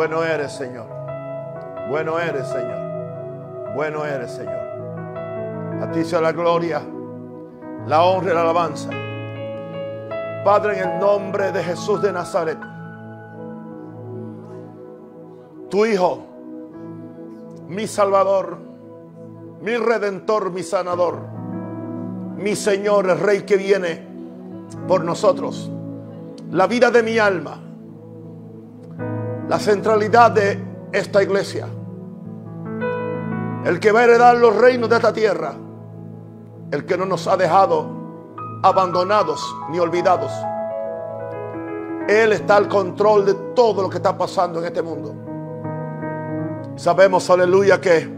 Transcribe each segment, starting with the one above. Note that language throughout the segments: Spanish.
Bueno eres, Señor. Bueno eres, Señor. Bueno eres, Señor. A ti sea la gloria, la honra y la alabanza. Padre, en el nombre de Jesús de Nazaret, tu Hijo, mi Salvador, mi Redentor, mi Sanador, mi Señor, el Rey que viene por nosotros, la vida de mi alma, la centralidad de esta iglesia, el que va a heredar los reinos de esta tierra, el que no nos ha dejado abandonados ni olvidados. Él está al control de todo lo que está pasando en este mundo. Sabemos, aleluya, que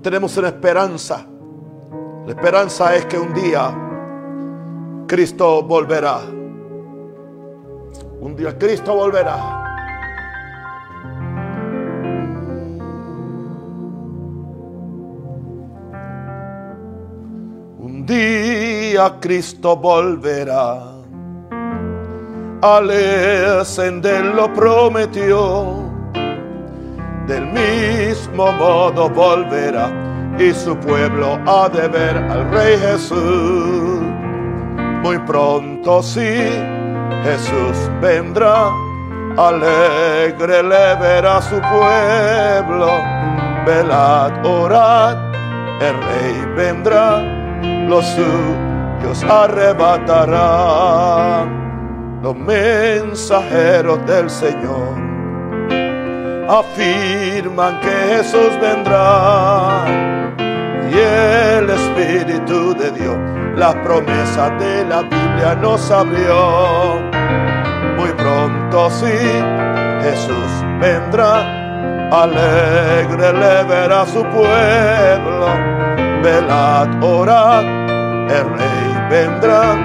tenemos una esperanza. La esperanza es que un día Cristo volverá. Un día Cristo volverá. Día Cristo volverá. Al ascender lo prometió. Del mismo modo volverá y su pueblo ha de ver al Rey Jesús. Muy pronto sí, Jesús vendrá, alegre le verá su pueblo. Velad, orad, el Rey vendrá, los suyos arrebatará. Los mensajeros del Señor afirman que Jesús vendrá y el Espíritu de Dios la promesa de la Biblia nos abrió. Muy pronto sí, Jesús vendrá, alegre le verá su pueblo. Velad, orad, el Rey vendrá,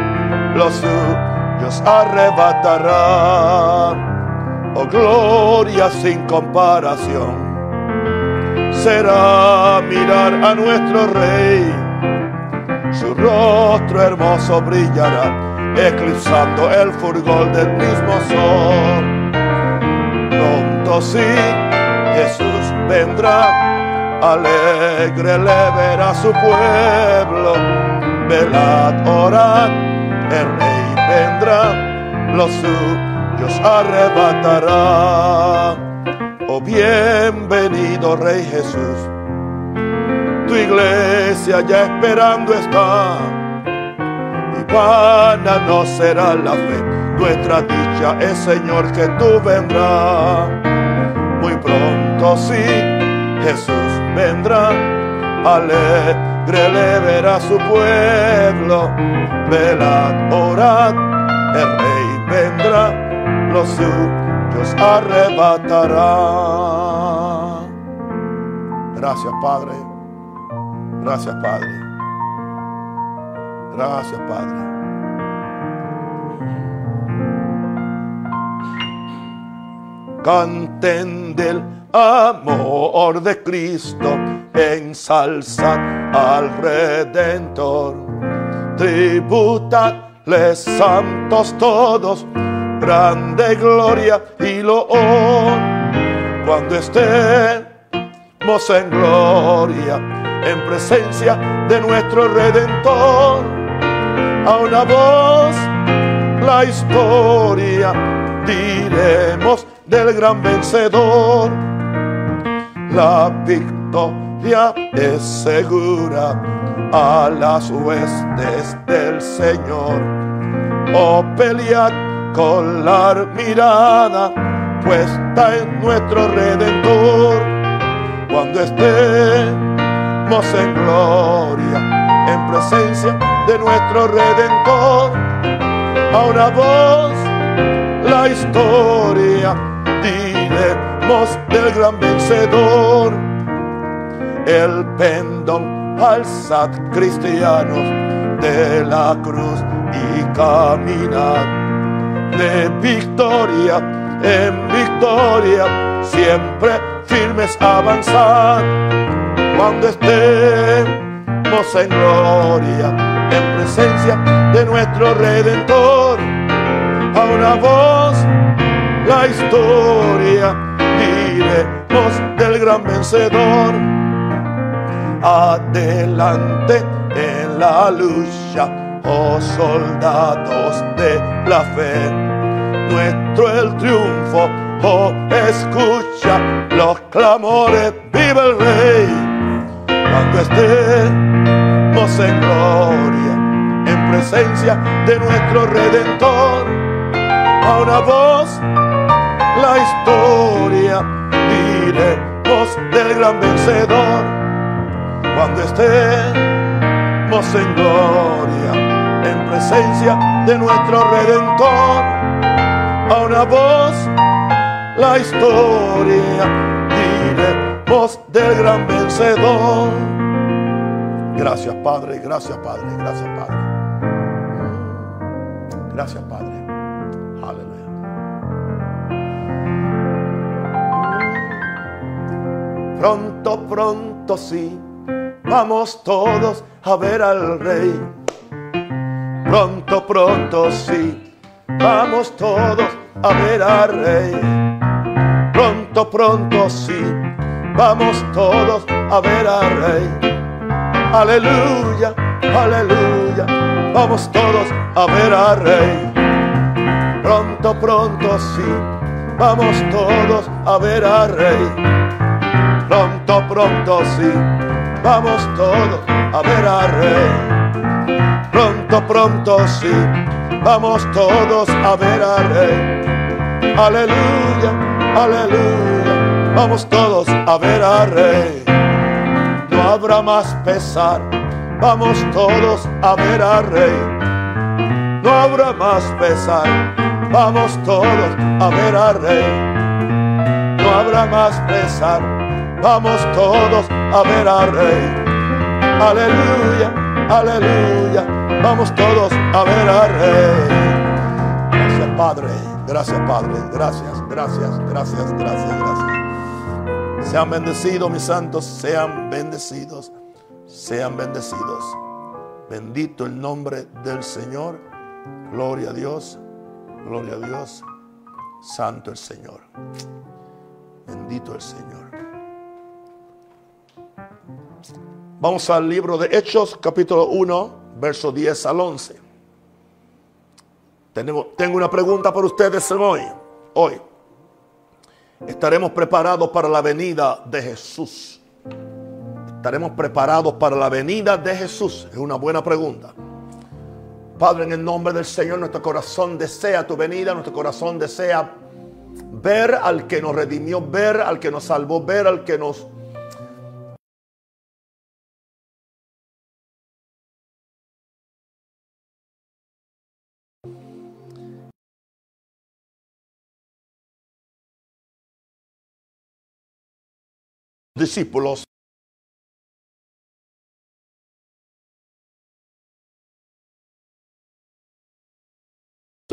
los suyos arrebatará. Oh gloria sin comparación. Será mirar a nuestro Rey su rostro hermoso brillará, eclipsando el fulgor del mismo sol. Pronto sí, Jesús vendrá, alegre le verá su pueblo. Velad, orad, el Rey vendrá, los suyos arrebatará. Oh bienvenido Rey Jesús tu iglesia ya esperando está. Y vana no será la fe, nuestra dicha es Señor que tú vendrás. Muy pronto sí, Jesús vendrá, alegre le verá su pueblo. Velad, orad, el rey vendrá, los suyos arrebatará. Gracias, Padre. Gracias, Padre. Gracias, Padre. Canten del amor de Cristo, ensalzad al Redentor. Tributadle santos todos, grande gloria y loor. Cuando estemos en gloria, en presencia de nuestro Redentor. A una voz la historia diremos del gran vencedor. La victoria es segura a las huestes del Señor. Oh, pelead con la mirada puesta en nuestro Redentor. Cuando esté en gloria, en presencia de nuestro Redentor. A una voz la historia del gran vencedor. El pendón alzad cristianos de la cruz y caminar de victoria en victoria, siempre firmes avanzar cuando estemos en gloria, en presencia de nuestro Redentor. A una voz la historia gran vencedor. Adelante en la lucha, oh soldados de la fe. Nuestro el triunfo, oh escucha los clamores, vive el rey. Cuando estemos en gloria, en presencia de nuestro redentor, a una voz la historia diremos del gran vencedor. Cuando estemos en gloria en presencia de nuestro redentor. A una voz la historia diremos del gran vencedor. Gracias padre gracias padre gracias padre. Gracias padre Pronto, pronto sí, vamos todos a ver al rey. Pronto, pronto sí, vamos todos a ver al rey. Pronto, pronto sí, vamos todos a ver al rey. Aleluya, aleluya, vamos todos a ver al rey. Pronto, pronto sí, vamos todos a ver al rey pronto, pronto sí, vamos todos a ver al rey. Pronto, pronto sí, vamos todos a ver al rey. Aleluya, aleluya, vamos todos a ver al rey. No habrá más pesar, vamos todos a ver al rey. No habrá más pesar, vamos todos a ver al rey. No habrá más pesar vamos todos a ver al Rey. Aleluya, aleluya, vamos todos a ver al Rey. Gracias Padre, gracias Padre, gracias, gracias, gracias, gracias, gracias. Sean bendecidos mis santos, sean bendecidos, sean bendecidos. Bendito el nombre del Señor. Gloria a Dios, gloria a Dios. Santo el Señor. Bendito el Señor. Vamos al libro de Hechos, capítulo 1, verso 10 al 11. tengo una pregunta para ustedes hoy. Hoy. ¿Estaremos preparados para la venida de Jesús? ¿Estaremos preparados para la venida de Jesús? Es una buena pregunta. Padre, en el nombre del Señor, nuestro corazón desea tu venida, nuestro corazón desea ver al que nos redimió, ver al que nos salvó, ver al que nos discípulos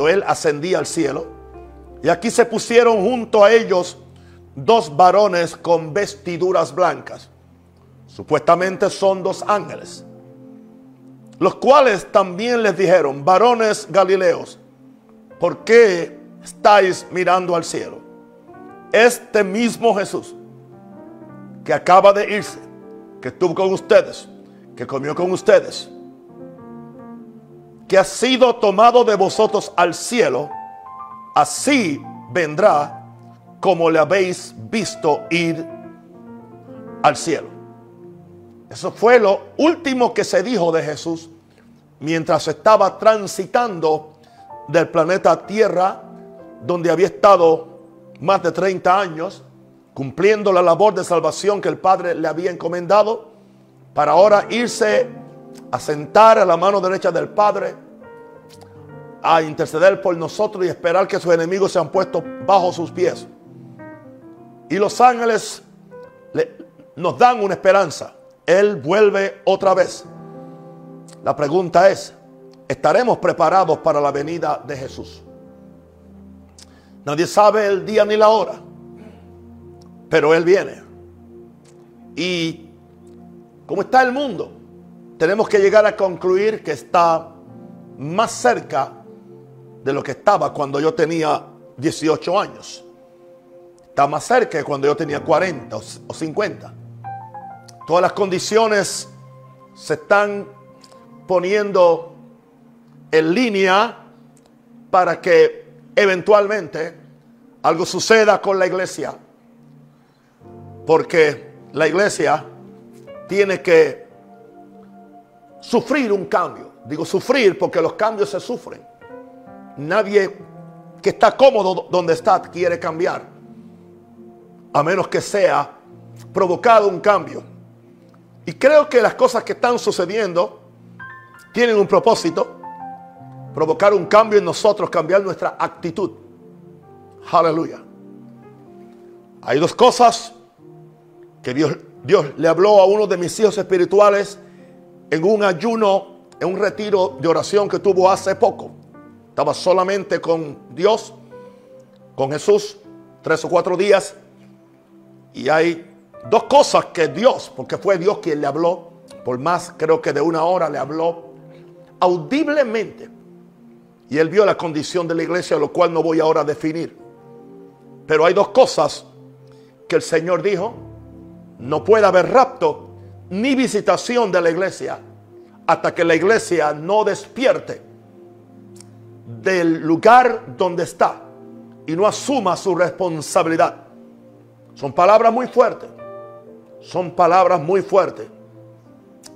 él ascendía al cielo. Y aquí se pusieron junto a ellos dos varones con vestiduras blancas. Supuestamente son dos ángeles. Los cuales también les dijeron, varones galileos, ¿por qué estáis mirando al cielo? Este mismo Jesús que acaba de irse, que estuvo con ustedes, que comió con ustedes, que ha sido tomado de vosotros al cielo, así vendrá como le habéis visto ir al cielo. Eso fue lo último que se dijo de Jesús mientras estaba transitando del planeta Tierra, donde había estado más de 30 años, cumpliendo la labor de salvación que el Padre le había encomendado, para ahora irse a sentar a la mano derecha del Padre, a interceder por nosotros y esperar que sus enemigos sean puestos bajo sus pies. Y los ángeles nos dan una esperanza. Él vuelve otra vez. La pregunta es, ¿estaremos preparados para la venida de Jesús? Nadie sabe el día ni la hora. Pero Él viene. Y como está el mundo, tenemos que llegar a concluir que está más cerca de lo que estaba cuando yo tenía 18 años. está más cerca que cuando yo tenía 40 o 50. Todas las condiciones se están poniendo en línea para que eventualmente algo suceda con la iglesia. Porque la iglesia tiene que sufrir un cambio. Digo sufrir porque los cambios se sufren. Nadie que está cómodo donde está quiere cambiar. A menos que sea provocado un cambio. Y creo que las cosas que están sucediendo tienen un propósito. Provocar un cambio en nosotros, cambiar nuestra actitud. Aleluya. Hay dos cosas que Dios, Dios le habló a uno de mis hijos espirituales en un ayuno, en un retiro de oración que tuvo hace poco. Estaba solamente con Dios, con Jesús, tres o cuatro días. Y hay dos cosas que Dios, porque fue Dios quien le habló, por más creo que de una hora le habló audiblemente. Y él vio la condición de la iglesia, lo cual no voy ahora a definir. Pero hay dos cosas que el Señor dijo. No puede haber rapto ni visitación de la iglesia hasta que la iglesia no despierte del lugar donde está y no asuma su responsabilidad. Son palabras muy fuertes. Son palabras muy fuertes.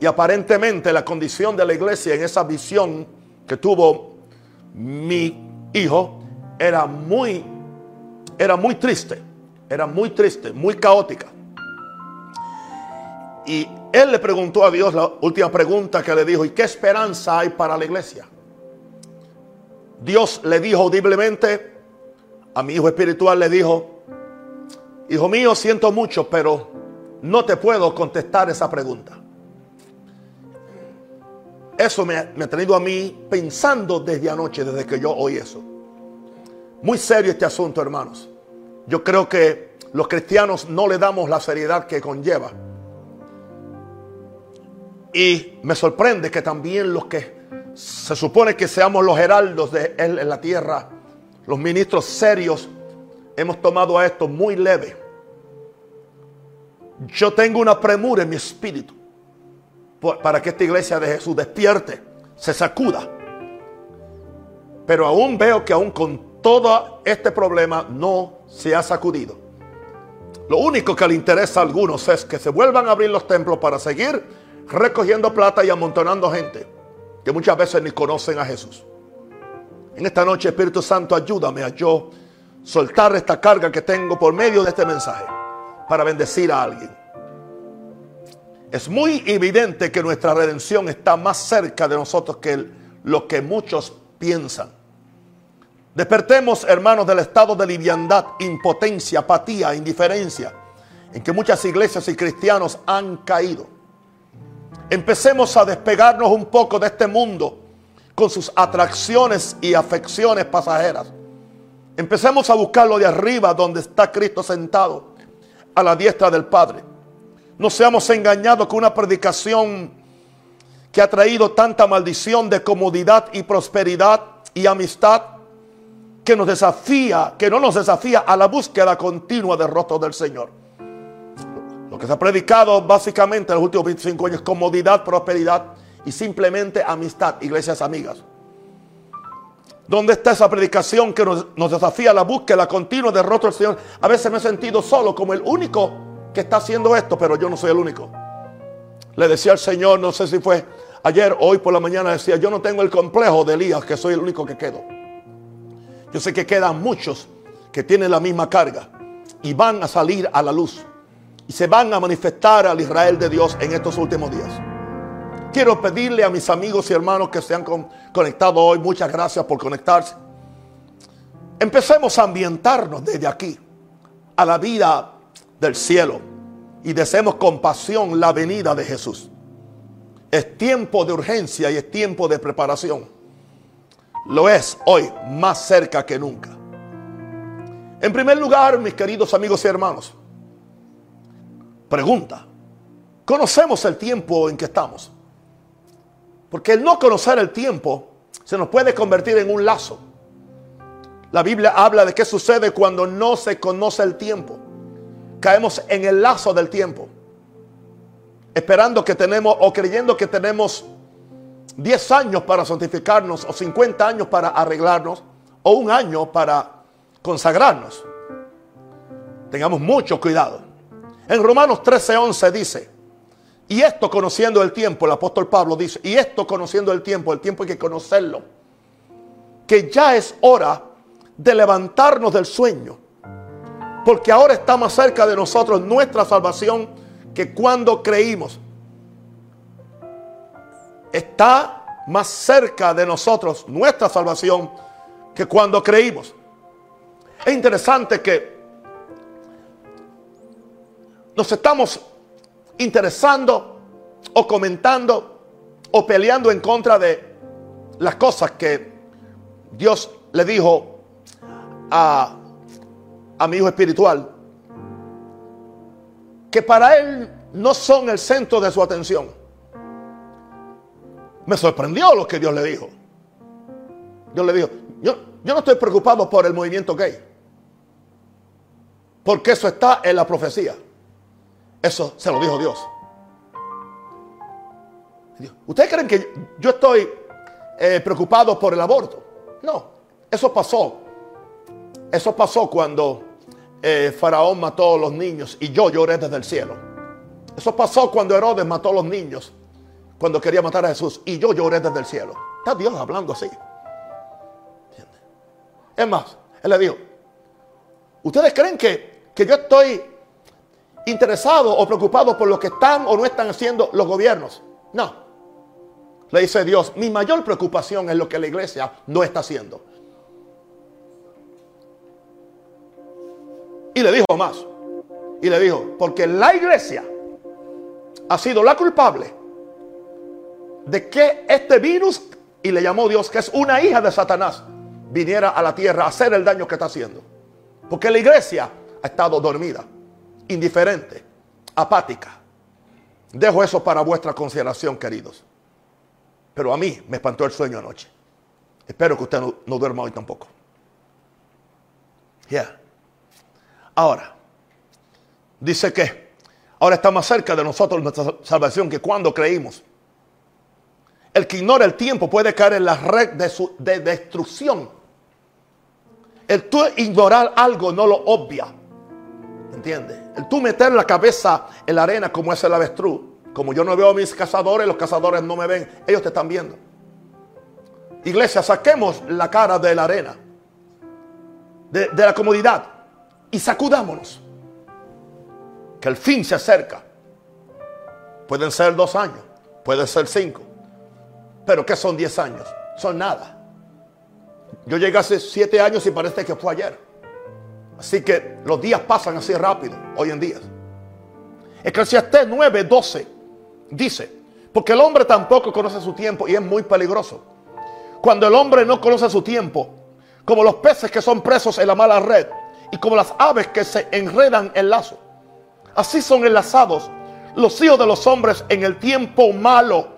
Y aparentemente la condición de la iglesia en esa visión que tuvo mi hijo era muy era muy triste, era muy triste, muy caótica. Y él le preguntó a Dios la última pregunta que le dijo, ¿y qué esperanza hay para la iglesia? Dios le dijo audiblemente, a mi hijo espiritual le dijo, hijo mío, siento mucho, pero no te puedo contestar esa pregunta. Eso me, me, ha tenido a mí pensando desde anoche, desde que yo oí eso. Muy serio este asunto, hermanos. Yo creo que los cristianos no le damos la seriedad que conlleva. Y me sorprende que también los que se supone que seamos los heraldos de Él en la tierra, los ministros serios, hemos tomado a esto muy leve. Yo tengo una premura en mi espíritu para que esta iglesia de Jesús despierte, se sacuda. Pero aún veo que aún con todo este problema no se ha sacudido. Lo único que le interesa a algunos es que se vuelvan a abrir los templos para seguir recogiendo plata y amontonando gente que muchas veces ni conocen a Jesús. En esta noche, Espíritu Santo, ayúdame a yo soltar esta carga que tengo por medio de este mensaje para bendecir a alguien. Es muy evidente que nuestra redención está más cerca de nosotros que lo que muchos piensan. Despertemos, hermanos, del estado de liviandad, impotencia, apatía, indiferencia en que muchas iglesias y cristianos han caído. Empecemos a despegarnos un poco de este mundo con sus atracciones y afecciones pasajeras. Empecemos a buscarlo de arriba donde está Cristo sentado a la diestra del Padre. No seamos engañados con una predicación que ha traído tanta maldición de comodidad y prosperidad y amistad que nos desafía, que no nos desafía a la búsqueda continua del rostro del Señor. Que se ha predicado básicamente en los últimos 25 años comodidad, prosperidad y simplemente amistad, iglesias amigas. ¿Dónde está esa predicación que nos, desafía la búsqueda continua del rostro del Señor? A veces me he sentido solo como el único que está haciendo esto, pero yo no soy el único. Le decía al Señor, no sé si fue ayer hoy por la mañana, decía, yo no tengo el complejo de Elías, que soy el único que quedo. Yo sé que quedan muchos que tienen la misma carga y van a salir a la luz y se van a manifestar al Israel de Dios en estos últimos días. Quiero pedirle a mis amigos y hermanos que se han conectado hoy, muchas gracias por conectarse. Empecemos a ambientarnos desde aquí a la vida del cielo y deseemos con pasión la venida de Jesús. Es tiempo de urgencia y es tiempo de preparación lo es hoy más cerca que nunca. En primer lugar, mis queridos amigos y hermanos, pregunta, ¿conocemos el tiempo en que estamos? Porque el no conocer el tiempo se nos puede convertir en un lazo. La Biblia habla de qué sucede cuando no se conoce el tiempo. Caemos en el lazo del tiempo. Esperando que tenemos o creyendo que tenemos 10 años para santificarnos o 50 años para arreglarnos o un año para consagrarnos. Tengamos mucho cuidado. En Romanos 13:11 dice, y esto conociendo el tiempo, el apóstol Pablo dice, y esto conociendo el tiempo, el tiempo hay que conocerlo, que ya es hora de levantarnos del sueño, porque ahora está más cerca de nosotros nuestra salvación que cuando creímos. Está más cerca de nosotros nuestra salvación que cuando creímos. Es interesante que nos estamos interesando o comentando o peleando en contra de las cosas que Dios le dijo a, a mi hijo espiritual, que para él no son el centro de su atención. Me sorprendió lo que Dios le dijo. Dios le dijo, yo, yo no estoy preocupado por el movimiento gay, porque eso está en la profecía. Eso se lo dijo Dios. ¿Ustedes creen que yo estoy eh, preocupado por el aborto? No, eso pasó. Eso pasó cuando eh, Faraón mató a los niños y yo lloré desde el cielo. Eso pasó cuando Herodes mató a los niños, cuando quería matar a Jesús y yo lloré desde el cielo. Está Dios hablando así. Es más, Él le dijo, ¿ustedes creen que, que yo estoy interesado o preocupado por lo que están o no están haciendo los gobiernos? No. Le dice Dios, mi mayor preocupación es lo que la iglesia no está haciendo. Y le dijo más. Y le dijo, porque la iglesia ha sido la culpable de que este virus, y le llamó Dios, que es una hija de Satanás, viniera a la tierra a hacer el daño que está haciendo. Porque la iglesia ha estado dormida, indiferente, apática. Dejo eso para vuestra consideración, queridos. Pero a mí me espantó el sueño anoche. Espero que usted no, duerma hoy tampoco. Ya. Ahora, dice que ahora está más cerca de nosotros nuestra salvación que cuando creímos. El que ignora el tiempo puede caer en la red de, su, de destrucción. El tú ignorar algo no lo obvia. ¿Entiendes? Tú meter la cabeza en la arena como es el avestruz como yo no veo a mis cazadores, los cazadores no me ven. Ellos te están viendo. Iglesia, saquemos la cara de la arena, de, la comodidad y sacudámonos. Que el fin se acerca. Pueden ser dos años, pueden ser cinco. Pero ¿qué son diez años? Son nada. Yo llegué hace siete años y parece que fue ayer. Así que los días pasan así rápido hoy en día. Eclesiastés 9, 12 Dice, porque el hombre tampoco conoce su tiempo y es muy peligroso. Cuando el hombre no conoce su tiempo, como los peces que son presos en la mala red y como las aves que se enredan en lazo. Así son enlazados los hijos de los hombres en el tiempo malo,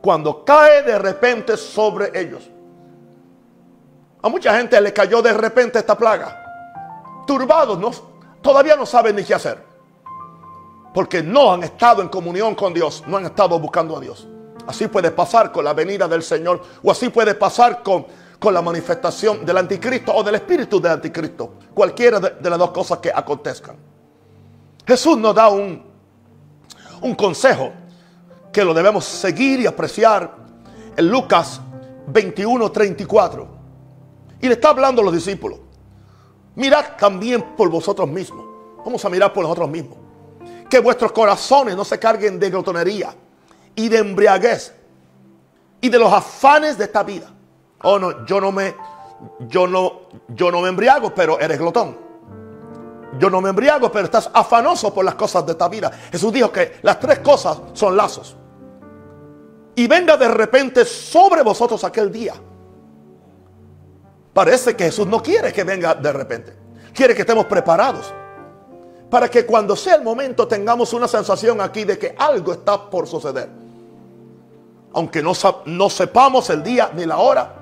cuando cae de repente sobre ellos. A mucha gente le cayó de repente esta plaga. Turbados, todavía no saben ni qué hacer. Porque no han estado en comunión con Dios, no han estado buscando a Dios. Así puede pasar con la venida del Señor o así puede pasar con, con la manifestación del anticristo o del espíritu del anticristo. Cualquiera de, las dos cosas que acontezcan. Jesús nos da un, un consejo que lo debemos seguir y apreciar en Lucas 21, 34. Y le está hablando a los discípulos. Mirad también por vosotros mismos. Vamos a mirar por nosotros mismos que vuestros corazones no se carguen de glotonería y de embriaguez y de los afanes de esta vida. Oh no, yo no me yo no yo no me embriago, pero eres glotón. Yo no me embriago, pero estás afanoso por las cosas de esta vida. Jesús dijo que las tres cosas son lazos. Y venga de repente sobre vosotros aquel día. Parece que Jesús no quiere que venga de repente. Quiere que estemos preparados para que cuando sea el momento tengamos una sensación aquí de que algo está por suceder. Aunque no, no sepamos el día ni la hora,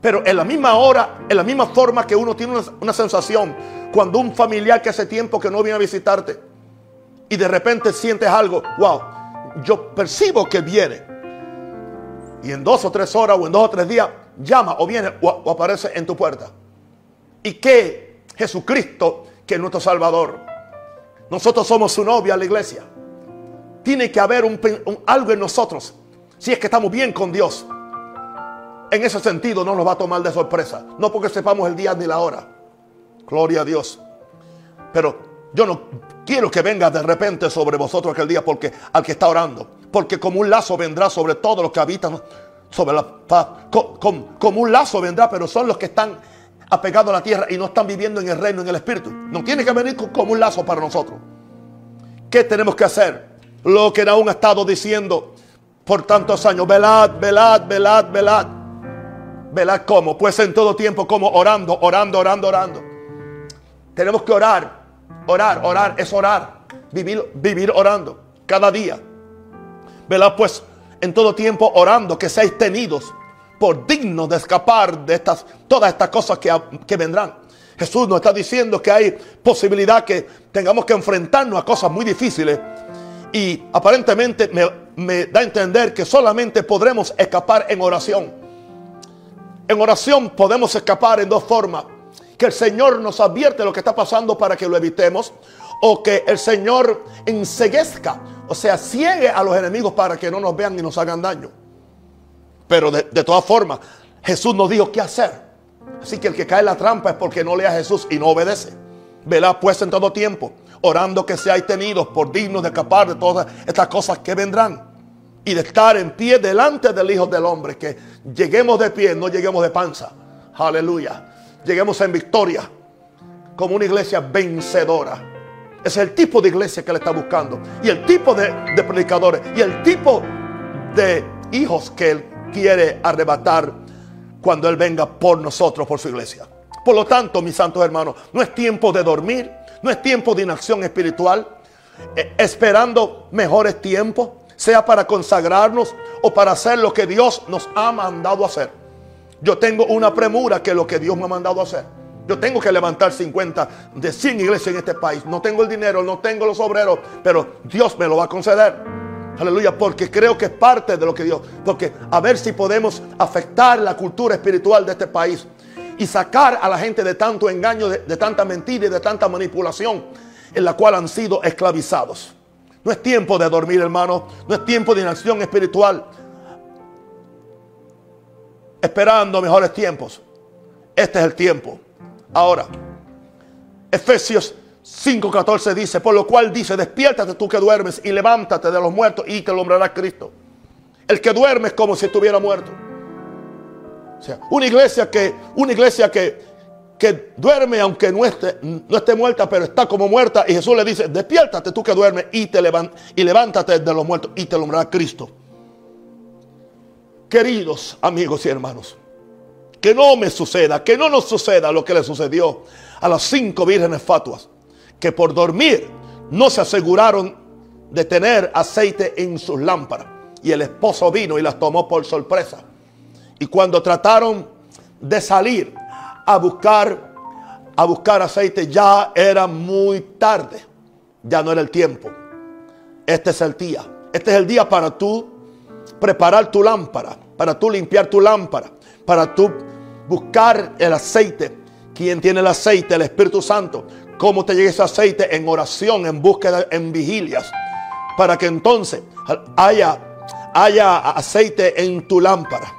Pero en la misma hora, en la misma forma que uno tiene una, una sensación cuando un familiar que hace tiempo que no viene a visitarte y de repente sientes algo, wow, yo percibo que viene. Y en dos o tres horas o en dos o tres días llama o viene o, aparece en tu puerta. Y que Jesucristo, que es nuestro Salvador, nosotros somos su novia, la iglesia. Tiene que haber un, un- algo en nosotros. Si es que estamos bien con Dios. En ese sentido no nos va a tomar de sorpresa. No porque sepamos el día ni la hora. Gloria a Dios. Pero yo no quiero que venga de repente sobre vosotros aquel día porque al que está orando. Porque como un lazo vendrá sobre todos los que habitan sobre la faz. Co- com- Como un lazo vendrá, pero son los que están apegados a la tierra y no están viviendo en el reino, en el espíritu. No tiene que venir co- como un lazo para nosotros. ¿Qué tenemos que hacer? Lo que aún ha estado diciendo por tantos años. Velad, velad, velad, velad. Velad cómo? Pues en todo tiempo como orando, orando, orando, orando. Tenemos que orar, orar, orar, es orar. Vivir, vivir orando cada día. Velad pues en todo tiempo orando que seáis tenidos por dignos de escapar de estas, todas estas cosas que, que vendrán. Jesús nos está diciendo que hay posibilidad que tengamos que enfrentarnos a cosas muy difíciles y aparentemente me, me da a entender que solamente podremos escapar en oración. En oración podemos escapar en dos formas. Que el Señor nos advierte lo que está pasando para que lo evitemos. O que el Señor enseguezca, o sea, ciegue a los enemigos para que no nos vean y nos hagan daño. Pero de, de todas formas, Jesús nos dijo qué hacer. Así que el que cae en la trampa es porque no lee a Jesús y no obedece. Velad pues en todo tiempo, orando que seáis tenidos por dignos de escapar de todas estas cosas que vendrán. Y de estar en pie delante del Hijo del Hombre. Que lleguemos de pie, no lleguemos de panza. Aleluya. Lleguemos en victoria. Como una iglesia vencedora. Es el tipo de iglesia que él está buscando. Y el tipo de, predicadores. Y el tipo de hijos que él quiere arrebatar cuando él venga por nosotros, por su iglesia. Por lo tanto, mis santos hermanos, no es tiempo de dormir. No es tiempo de inacción espiritual. eh, esperando mejores tiempos. Sea para consagrarnos o para hacer lo que Dios nos ha mandado hacer. Yo tengo una premura que lo que Dios me ha mandado hacer. Yo tengo que levantar 50 de 100 iglesias en este país. No tengo el dinero, no tengo los obreros, pero Dios me lo va a conceder. Aleluya, porque creo que es parte de lo que Dios. Porque a ver si podemos afectar la cultura espiritual de este país y sacar a la gente de tanto engaño, de, de tanta mentira y de tanta manipulación en la cual han sido esclavizados. No es tiempo de dormir, hermano. No es tiempo de inacción espiritual esperando mejores tiempos. Este es el tiempo. Ahora, Efesios 5:14 dice, por lo cual dice, despiértate tú que duermes y levántate de los muertos y te alumbrará Cristo. El que duerme es como si estuviera muerto. O sea, una iglesia que, una iglesia que, que duerme aunque no esté, no esté muerta, pero está como muerta. Y Jesús le dice, despiértate tú que duermes y, te levan- y levántate de los muertos y te alumbrará Cristo. Queridos amigos y hermanos, que no me suceda, que no nos suceda lo que le sucedió a las cinco vírgenes fatuas, que por dormir no se aseguraron de tener aceite en sus lámparas. Y el esposo vino y las tomó por sorpresa. Y cuando trataron de salir a buscar, a buscar aceite, ya era muy tarde. Ya no era el tiempo. Este es el día. Este es el día para tú preparar tu lámpara, para tú limpiar tu lámpara, para tú buscar el aceite. ¿Quién tiene el aceite? El Espíritu Santo. ¿Cómo te llega ese aceite? En oración, en búsqueda, en vigilias. Para que entonces haya, haya aceite en tu lámpara.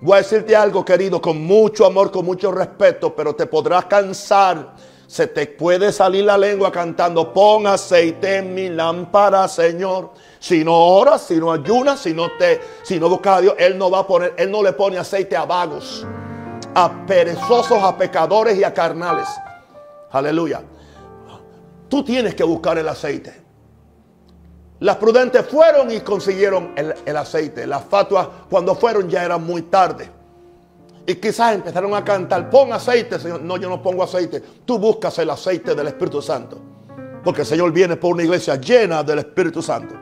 Voy a decirte algo, querido, con mucho amor, con mucho respeto, pero te podrás cansar. Se te puede salir la lengua cantando, pon aceite en mi lámpara, Señor. Si no oras, si no ayunas, si no te, si no buscas a Dios, Él no va a poner, Él no le pone aceite a vagos, a perezosos, a pecadores y a carnales. Aleluya. Tú tienes que buscar el aceite. Las prudentes fueron y consiguieron el, el aceite. Las fatuas cuando fueron ya era muy tarde. Y quizás empezaron a cantar, pon aceite, Señor. No, yo no pongo aceite. Tú buscas el aceite del Espíritu Santo. Porque el Señor viene por una iglesia llena del Espíritu Santo.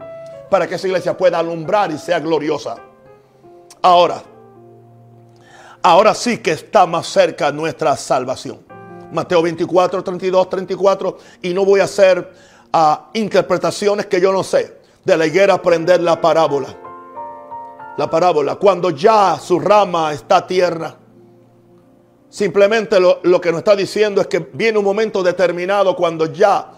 Para que esa iglesia pueda alumbrar y sea gloriosa. Ahora, ahora sí que está más cerca nuestra salvación. Mateo 24, 32, 34. Y no voy a hacer ah, interpretaciones que yo no sé. De la higuera aprender la parábola. La parábola. Cuando ya su rama está tierna. Simplemente lo, lo, que nos está diciendo es que viene un momento determinado cuando ya,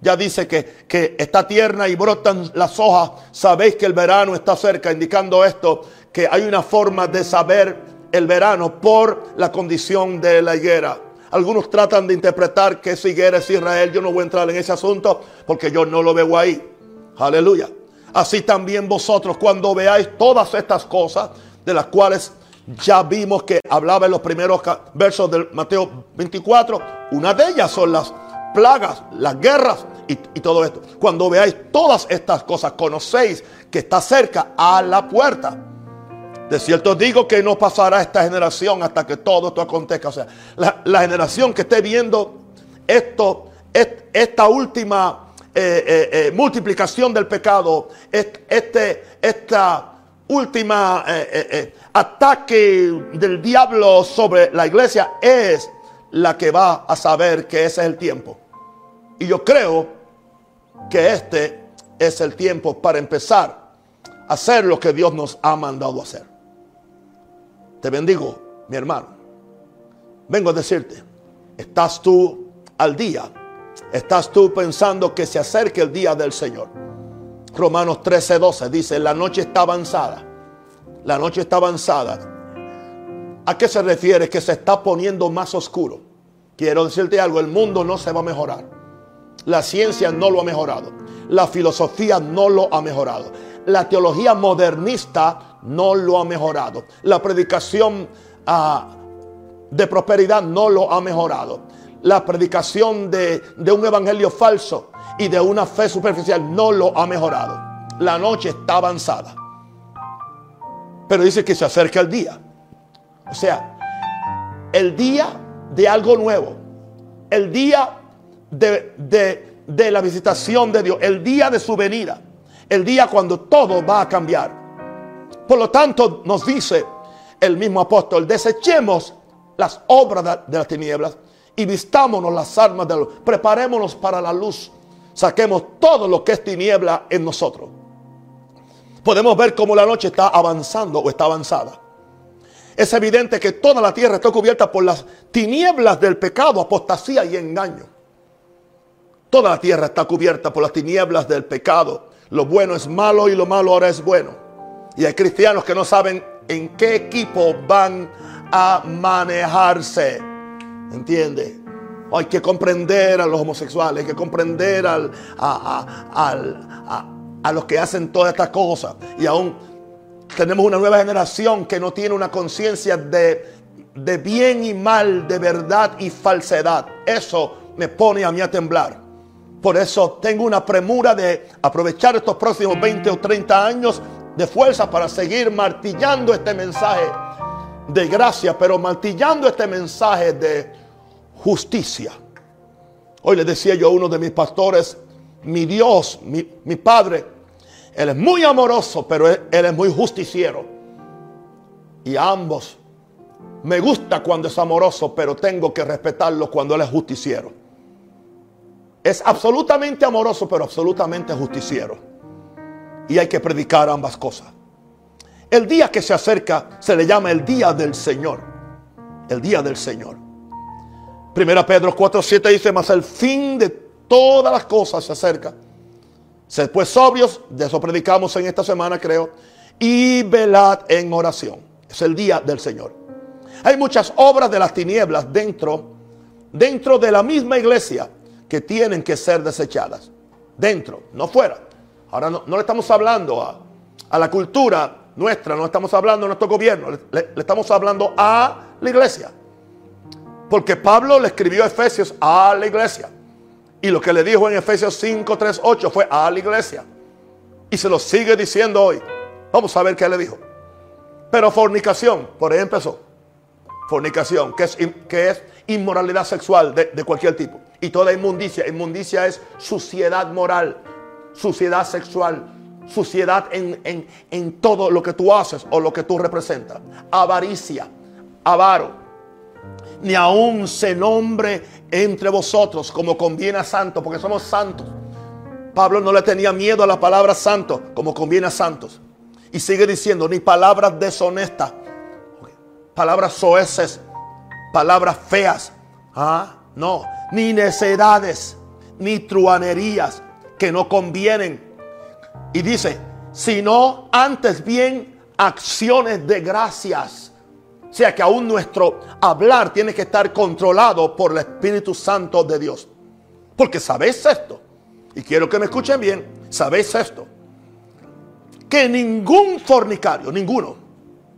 ya dice que, que está tierna y brotan las hojas. Sabéis que el verano está cerca, indicando esto, que hay una forma de saber el verano por la condición de la higuera. Algunos tratan de interpretar que esa higuera es Israel. Yo no voy a entrar en ese asunto porque yo no lo veo ahí. Aleluya. Así también vosotros cuando veáis todas estas cosas de las cuales ya vimos que hablaba en los primeros versos del Mateo 24, una de ellas son las plagas, las guerras y, y, todo esto. Cuando veáis todas estas cosas, conocéis que está cerca a la puerta. De cierto digo que no pasará esta generación hasta que todo esto acontezca. O sea, la, generación que esté viendo esto, esta última eh, eh, eh, multiplicación del pecado, este, esta última ataque del diablo sobre la iglesia es la que va a saber que ese es el tiempo. Y yo creo que este es el tiempo para empezar a hacer lo que Dios nos ha mandado hacer. Te bendigo, mi hermano. Vengo a decirte, ¿estás tú al día? ¿Estás tú pensando que se acerque el día del Señor? Romanos 13, 12 dice, la noche está avanzada. La noche está avanzada. ¿A qué se refiere? Que se está poniendo más oscuro. Quiero decirte algo, el mundo no se va a mejorar. La ciencia no lo ha mejorado. La filosofía no lo ha mejorado. La teología modernista no lo ha mejorado. La predicación uh, de prosperidad no lo ha mejorado. La predicación de, de un evangelio falso y de una fe superficial no lo ha mejorado. La noche está avanzada. Pero dice que se acerca el día. O sea, el día de algo nuevo. El día de, de, de, la visitación de Dios. El día de su venida. El día cuando todo va a cambiar. Por lo tanto, nos dice el mismo apóstol, desechemos las obras de las tinieblas y vistámonos las armas de luz. Preparémonos para la luz. Saquemos todo lo que es tiniebla en nosotros. Podemos ver cómo la noche está avanzando o está avanzada. Es evidente que toda la tierra está cubierta por las tinieblas del pecado, apostasía y engaño. Toda la tierra está cubierta por las tinieblas del pecado. Lo bueno es malo y lo malo ahora es bueno. Y hay cristianos que no saben en qué equipo van a manejarse. ¿Entiende? Hay que comprender a los homosexuales, hay que comprender al, a, a, a, los que hacen todas estas cosas. Y aún tenemos una nueva generación que no tiene una conciencia de, de bien y mal, de verdad y falsedad. Eso me pone a mí a temblar. Por eso tengo una premura de aprovechar estos próximos 20 o 30 años de fuerza para seguir martillando este mensaje de gracia, pero martillando este mensaje de justicia. Hoy le decía yo a uno de mis pastores, mi Dios, mi, mi Padre, Él es muy amoroso, pero él, él es muy justiciero. Y a ambos me gusta cuando es amoroso, pero tengo que respetarlo cuando Él es justiciero. Es absolutamente amoroso, pero absolutamente justiciero. Y hay que predicar ambas cosas. El día que se acerca se le llama el día del Señor. El día del Señor. Primera Pedro 4:7 dice, más el fin de todas las cosas se acerca. Sed pues sobrios, de eso predicamos en esta semana creo, y velad en oración. Es el día del Señor. Hay muchas obras de las tinieblas dentro, dentro de la misma iglesia que tienen que ser desechadas. Dentro, no fuera. Ahora no, le estamos hablando a, la cultura nuestra, no estamos hablando a nuestro gobierno, le, estamos hablando a la iglesia. Porque Pablo le escribió a Efesios a la iglesia. Y lo que le dijo en Efesios 5, 3, 8 fue a la iglesia. Y se lo sigue diciendo hoy. Vamos a ver qué le dijo. Pero fornicación, por ahí empezó. Fornicación, que es, que es inmoralidad sexual de, de cualquier tipo. Y toda inmundicia. Inmundicia es suciedad moral suciedad sexual, suciedad en, en, en, todo lo que tú haces o lo que tú representas, avaricia, avaro, ni aún se nombre entre vosotros como conviene a santos, porque somos santos. Pablo no le tenía miedo a la palabra santo, como conviene a santos. Y sigue diciendo, ni palabras deshonestas, palabras soeces, palabras feas. Ah, no, ni necedades, ni truanerías que no convienen. Y dice, sino antes bien acciones de gracias. O sea que aún nuestro hablar tiene que estar controlado por el Espíritu Santo de Dios. Porque sabéis esto, y quiero que me escuchen bien, sabéis esto, que ningún fornicario, ninguno,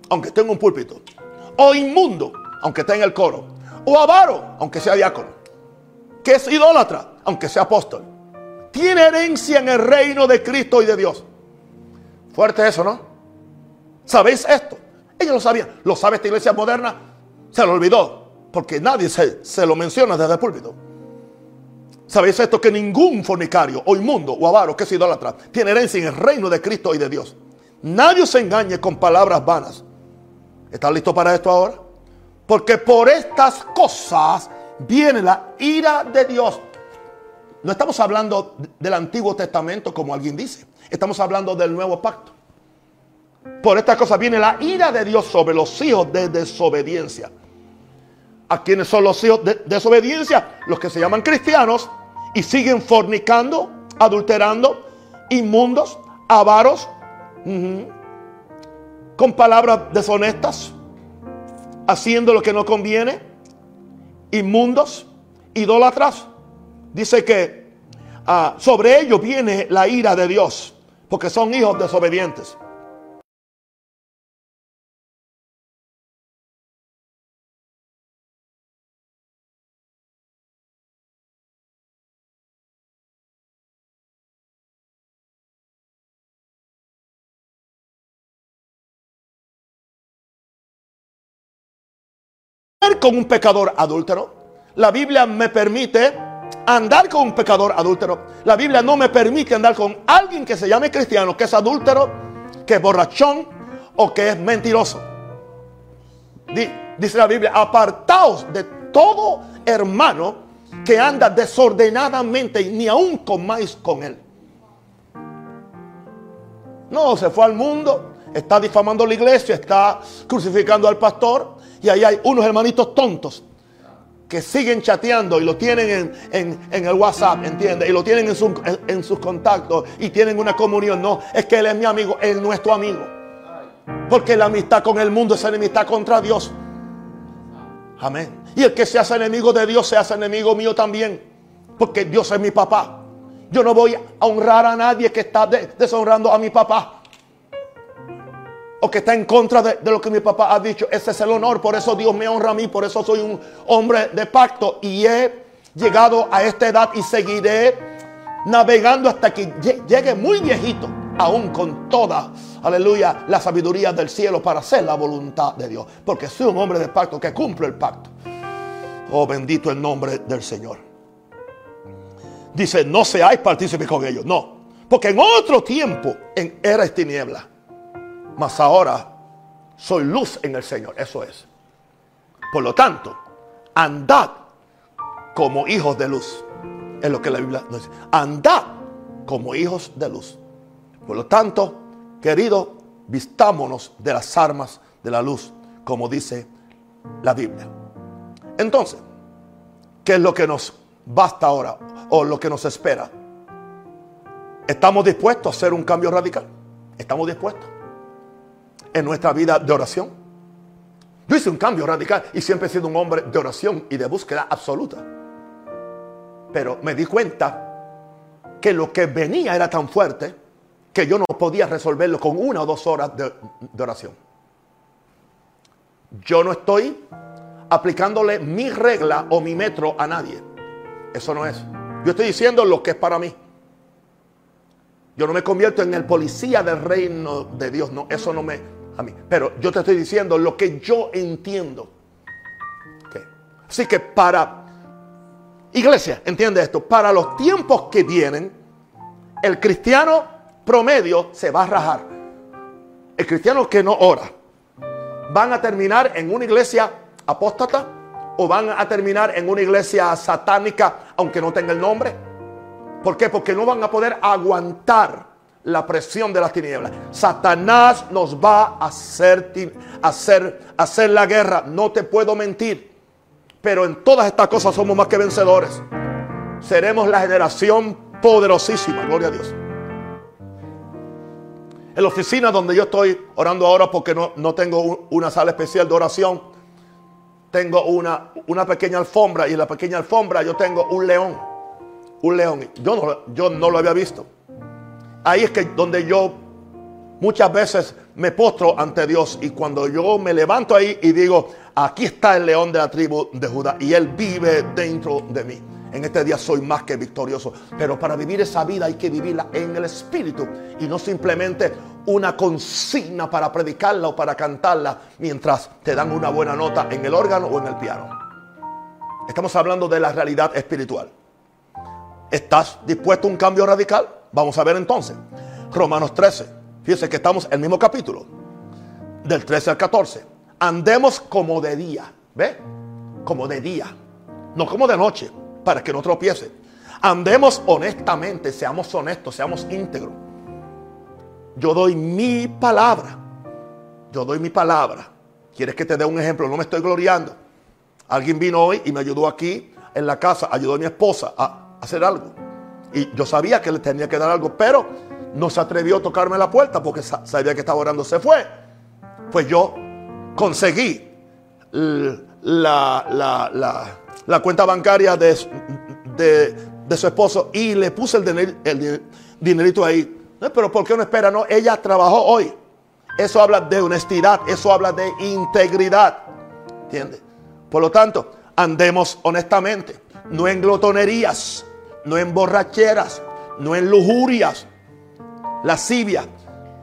aunque esté en un púlpito, o inmundo, aunque esté en el coro, o avaro, aunque sea diácono, que es idólatra, aunque sea apóstol, tiene herencia en el reino de Cristo y de Dios. Fuerte eso, ¿no? ¿Sabéis esto? Ellos lo sabían. ¿Lo sabe esta iglesia moderna? Se lo olvidó. Porque nadie se, se lo menciona desde el púlpito. ¿Sabéis esto? Que ningún fornicario o inmundo o avaro que es idólatra tiene herencia en el reino de Cristo y de Dios. Nadie se engañe con palabras vanas. ¿Estás listo para esto ahora? Porque por estas cosas viene la ira de Dios. No estamos hablando del Antiguo Testamento como alguien dice. Estamos hablando del nuevo pacto. Por estas cosas viene la ira de Dios sobre los hijos de desobediencia. ¿A quiénes son los hijos de desobediencia? Los que se llaman cristianos y siguen fornicando, adulterando, inmundos, avaros, con palabras deshonestas, haciendo lo que no conviene, inmundos, idólatras. Dice que ah, sobre ellos viene la ira de Dios, porque son hijos desobedientes. con un pecador adúltero. La Biblia me permite andar con un pecador adúltero. La Biblia no me permite andar con alguien que se llame cristiano, que es adúltero, que es borrachón o que es mentiroso. Dice la Biblia, apartaos de todo hermano que anda desordenadamente y ni aún comáis con él. No, se fue al mundo, está difamando la iglesia, está crucificando al pastor, y ahí hay unos hermanitos tontos que siguen chateando y lo tienen en, el WhatsApp, ¿entiendes? Y lo tienen en, en, sus contactos y tienen una comunión. No, es que Él es mi amigo, Él es nuestro amigo. Porque la amistad con el mundo es enemistad contra Dios. Amén. Y el que se hace enemigo de Dios se hace enemigo mío también. Porque Dios es mi papá. Yo no voy a honrar a nadie que está deshonrando a mi papá o que está en contra de, lo que mi papá ha dicho. Ese es el honor. Por eso Dios me honra a mí. Por eso soy un hombre de pacto. Y he llegado a esta edad y seguiré navegando hasta que llegue muy viejito. Aún con toda, aleluya, la sabiduría del cielo para hacer la voluntad de Dios. Porque soy un hombre de pacto que cumple el pacto. Oh, bendito el nombre del Señor. Dice, no seáis partícipes con ellos. No. Porque en otro tiempo en era tiniebla mas ahora soy luz en el Señor. Eso es. Por lo tanto, andad como hijos de luz. Es lo que la Biblia nos dice. Andad como hijos de luz. Por lo tanto, querido, vistámonos de las armas de la luz, como dice la Biblia. Entonces, ¿qué es lo que nos basta ahora o lo que nos espera? ¿Estamos dispuestos a hacer un cambio radical? ¿Estamos dispuestos? En nuestra vida de oración. Yo hice un cambio radical y siempre he sido un hombre de oración y de búsqueda absoluta. Pero me di cuenta que lo que venía era tan fuerte que yo no podía resolverlo con una o dos horas de, oración. Yo no estoy aplicándole mi regla o mi metro a nadie. Eso no es. Yo estoy diciendo lo que es para mí. Yo no me convierto en el policía del reino de Dios. No, eso no me, a mí. Pero yo te estoy diciendo lo que yo entiendo. Así que para, iglesia, entiende esto, para los tiempos que vienen, el cristiano promedio se va a rajar. El cristiano que no ora van a terminar en una iglesia apóstata o van a terminar en una iglesia satánica, aunque no tenga el nombre. ¿Por qué? Porque no van a poder aguantar la presión de las tinieblas. Satanás nos va a hacer, hacer, hacer la guerra. No te puedo mentir. Pero en todas estas cosas somos más que vencedores. Seremos la generación poderosísima. Gloria a Dios. En la oficina donde yo estoy orando ahora porque no, no tengo una sala especial de oración, tengo una, una pequeña alfombra y en la pequeña alfombra yo tengo un león. Un león. Yo no, yo no lo había visto. Ahí es que donde yo muchas veces me postro ante Dios y cuando yo me levanto ahí y digo, aquí está el león de la tribu de Judá y él vive dentro de mí. En este día soy más que victorioso. Pero para vivir esa vida hay que vivirla en el Espíritu y no simplemente una consigna para predicarla o para cantarla mientras te dan una buena nota en el órgano o en el piano. Estamos hablando de la realidad espiritual. ¿Estás dispuesto a un cambio radical? Vamos a ver entonces. Romanos 13. Fíjense que estamos en el mismo capítulo. Del 13 al 14. Andemos como de día. ¿Ve? Como de día. No como de noche para que no tropiece. Andemos honestamente, seamos honestos, seamos íntegros. Yo doy mi palabra. Yo doy mi palabra. ¿Quieres que te dé un ejemplo? No me estoy gloriando. Alguien vino hoy y me ayudó aquí en la casa, ayudó a mi esposa a hacer algo. Y yo sabía que le tenía que dar algo, pero no se atrevió a tocarme la puerta porque sabía que estaba orando, se fue. Pues yo conseguí la, la, la cuenta bancaria de, de, su esposo y le puse el, el dinerito ahí. Pero ¿por qué no espera? No, ella trabajó hoy. Eso habla de honestidad, eso habla de integridad. ¿Entiendes? Por lo tanto, andemos honestamente, no en glotonerías, no en borracheras, no en lujurias. Lascivia.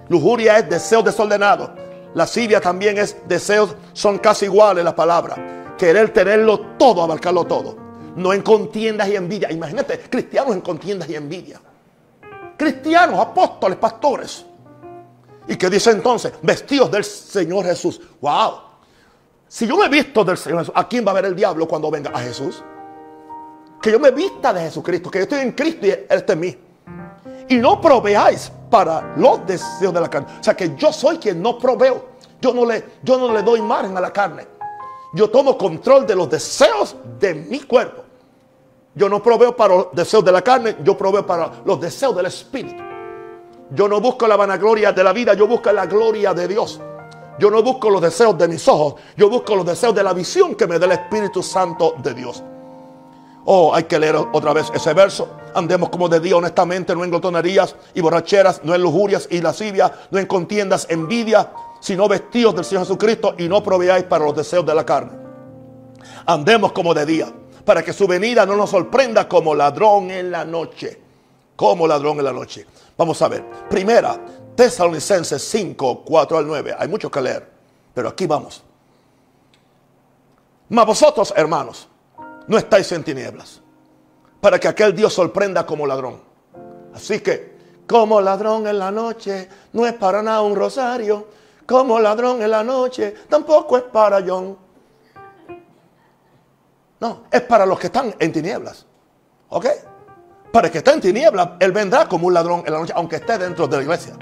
Lujuria es deseo desordenado. Lascivia también es deseos, son casi iguales las palabras querer tenerlo todo, abarcarlo todo. No en contiendas y envidia. Imagínate, cristianos en contiendas y envidia. Cristianos, apóstoles, pastores. ¿Y qué dice entonces? Vestidos del Señor Jesús. ¡Wow! Si yo me visto del Señor Jesús, ¿a quién va a ver el diablo cuando venga? A Jesús. Que yo me vista de Jesucristo, que yo estoy en Cristo y Él está en mí. Y no proveáis para los deseos de la carne. O sea que yo soy quien no proveo. Yo no le, yo no le doy margen a la carne. Yo tomo control de los deseos de mi cuerpo. Yo no proveo para los deseos de la carne, yo proveo para los deseos del espíritu. Yo no busco la vanagloria de la vida, yo busco la gloria de Dios. Yo no busco los deseos de mis ojos, yo busco los deseos de la visión que me da el Espíritu Santo de Dios. Oh, hay que leer otra vez ese verso. Andemos como de día honestamente, no en glotonerías y borracheras, no en lujurias y lascivias, no en contiendas, envidia, sino vestidos del Señor Jesucristo y no proveáis para los deseos de la carne. Andemos como de día, para que su venida no nos sorprenda como ladrón en la noche. Como ladrón en la noche. Vamos a ver. Primera, Tesalonicenses 5, 4 al 9. Hay mucho que leer, pero aquí vamos. Mas vosotros, hermanos, no estáis en tinieblas, para que aquel Dios sorprenda como ladrón. Así que, como ladrón en la noche, no es para nada un rosario como ladrón en la noche, tampoco es para John. No, es para los que están en tinieblas. ¿Ok? Para el que está en tinieblas, Él vendrá como un ladrón en la noche, aunque esté dentro de la iglesia.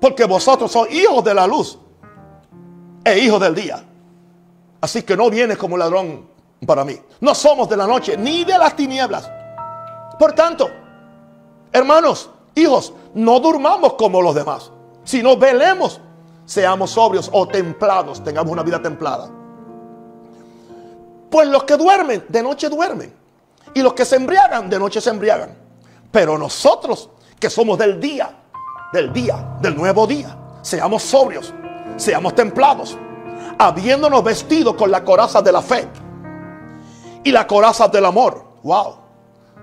Porque vosotros sois hijos de la luz e hijos del día. Así que no vienes como ladrón para mí. No somos de la noche ni de las tinieblas. Por tanto, hermanos, hijos, no durmamos como los demás, sino velemos seamos sobrios o templados, tengamos una vida templada. Pues los que duermen, de noche duermen. Y los que se embriagan, de noche se embriagan. Pero nosotros, que somos del día, del día, del nuevo día, seamos sobrios, seamos templados, habiéndonos vestido con la coraza de la fe y la coraza del amor. Wow.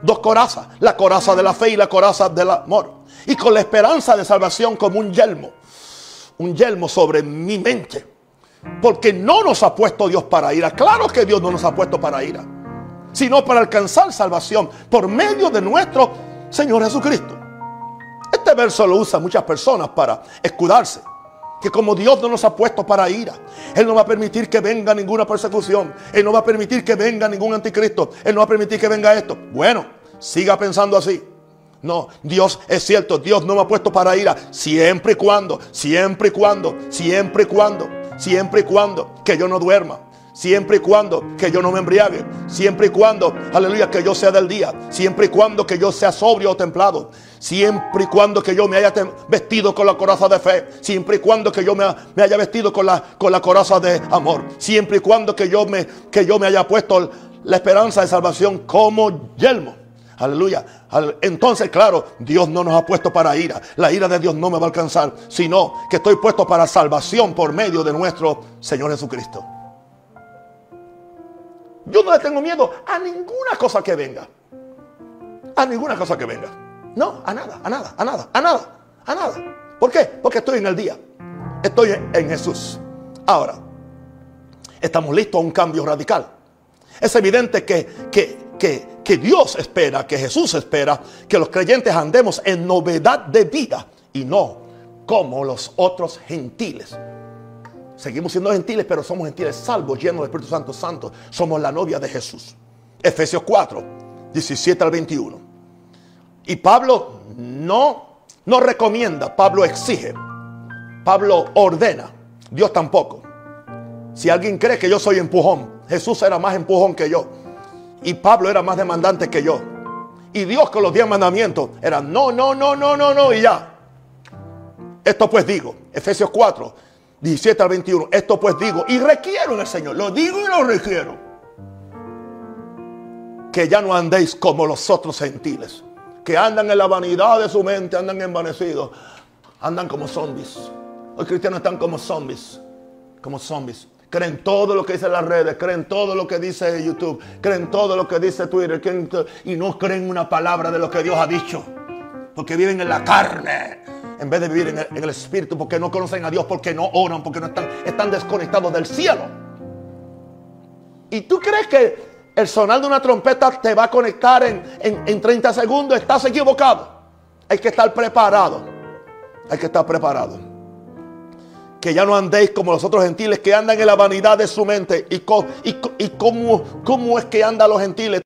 Dos corazas, la coraza de la fe y la coraza del amor. Y con la esperanza de salvación como un yelmo un yelmo sobre mi mente. Porque no nos ha puesto Dios para ira. Claro que Dios no nos ha puesto para ira. Sino para alcanzar salvación por medio de nuestro Señor Jesucristo. Este verso lo usan muchas personas para escudarse. Que como Dios no nos ha puesto para ira, Él no va a permitir que venga ninguna persecución, Él no va a permitir que venga ningún anticristo, Él no va a permitir que venga esto. Bueno, siga pensando así. No, Dios es cierto, Dios no me ha puesto para ira, siempre y cuando, siempre y cuando, siempre y cuando, siempre y cuando que yo no duerma, Siempre y cuando que yo no me embriague. Siempre y cuando, aleluya, que yo sea del día. Siempre y cuando que yo sea sobrio o templado. Siempre y cuando que yo me haya vestido con la coraza de fe. Siempre y cuando que yo me, haya vestido con la, con la coraza de amor. Siempre y cuando que yo, me, que yo me haya puesto la esperanza de salvación como yelmo. Aleluya. Entonces, claro, Dios no nos ha puesto para ira. La ira de Dios no me va a alcanzar, sino que estoy puesto para salvación por medio de nuestro Señor Jesucristo. Yo no le tengo miedo a ninguna cosa que venga. A ninguna cosa que venga. No, a nada, a nada, a nada, a nada, a nada. ¿Por qué? Porque estoy en el día. Estoy en Jesús. Ahora, estamos listos a un cambio radical. Es evidente que, que, que, que Dios espera, que Jesús espera que los creyentes andemos en novedad de vida y no como los otros gentiles. Seguimos siendo gentiles, pero somos gentiles salvos, llenos del Espíritu Santo Santo. Somos la novia de Jesús. Efesios 4, 17 al 21. Y Pablo no, no recomienda, Pablo exige, Pablo ordena, Dios tampoco. Si alguien cree que yo soy empujón, Jesús era más empujón que yo. Y Pablo era más demandante que yo. Y Dios con los diez mandamientos era no, no, no, no, no, no, y ya. Esto pues digo, Efesios 4, 17 al 21. Esto pues digo y requiero en el Señor. Lo digo y lo requiero. Que ya no andéis como los otros gentiles. Que andan en la vanidad de su mente, andan envanecidos. Andan como zombies. Los cristianos están como zombies. Como zombies. Creen todo lo que dice las redes, creen todo lo que dice YouTube, creen todo lo que dice Twitter, y no creen una palabra de lo que Dios ha dicho. Porque viven en la carne en vez de vivir en el, Espíritu, porque no conocen a Dios, porque no oran, porque no están, están desconectados del cielo. ¿Y tú crees que el sonar de una trompeta te va a conectar en, en 30 segundos? Estás equivocado. Hay que estar preparado. Hay que estar preparado. Que ya no andéis como los otros gentiles que andan en la vanidad de su mente. ¿Y, y, y cómo, cómo es que andan los gentiles?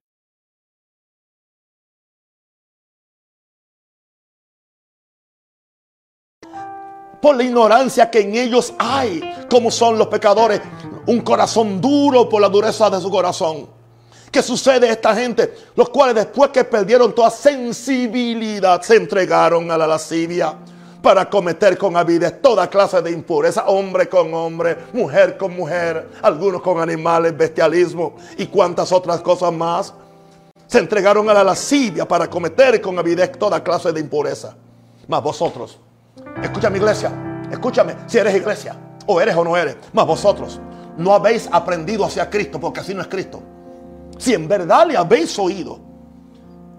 por la ignorancia que en ellos hay, como son los pecadores, un corazón duro por la dureza de su corazón. ¿Qué sucede a esta gente? Los cuales después que perdieron toda sensibilidad se entregaron a la lascivia para cometer con avidez toda clase de impureza, hombre con hombre, mujer con mujer, algunos con animales, bestialismo y cuantas otras cosas más. Se entregaron a la lascivia para cometer con avidez toda clase de impureza. Mas vosotros Escúchame iglesia, escúchame, si eres iglesia, o eres o no eres, mas vosotros no habéis aprendido hacia Cristo, porque así no es Cristo. Si en verdad le habéis oído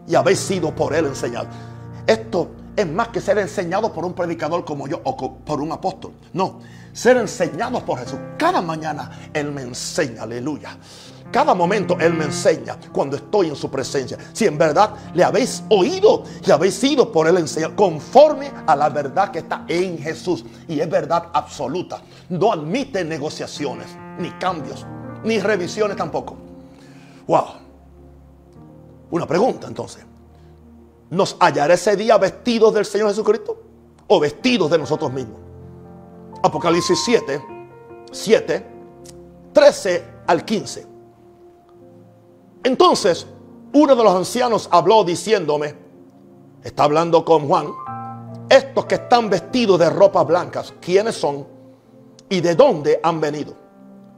y habéis sido por Él enseñado. Esto es más que ser enseñado por un predicador como yo o por un apóstol. No, ser enseñado por Jesús. Cada mañana Él me enseña, aleluya. Cada momento Él me enseña cuando estoy en su presencia. Si en verdad le habéis oído y habéis sido por Él enseñado conforme a la verdad que está en Jesús. Y es verdad absoluta. No admite negociaciones, ni cambios, ni revisiones tampoco. Wow. Una pregunta entonces. ¿Nos hallará ese día vestidos del Señor Jesucristo? ¿O vestidos de nosotros mismos? Apocalipsis 7, 7, 13 al 15. Entonces, uno de los ancianos habló diciéndome, está hablando con Juan, estos que están vestidos de ropas blancas, ¿quiénes son y de dónde han venido?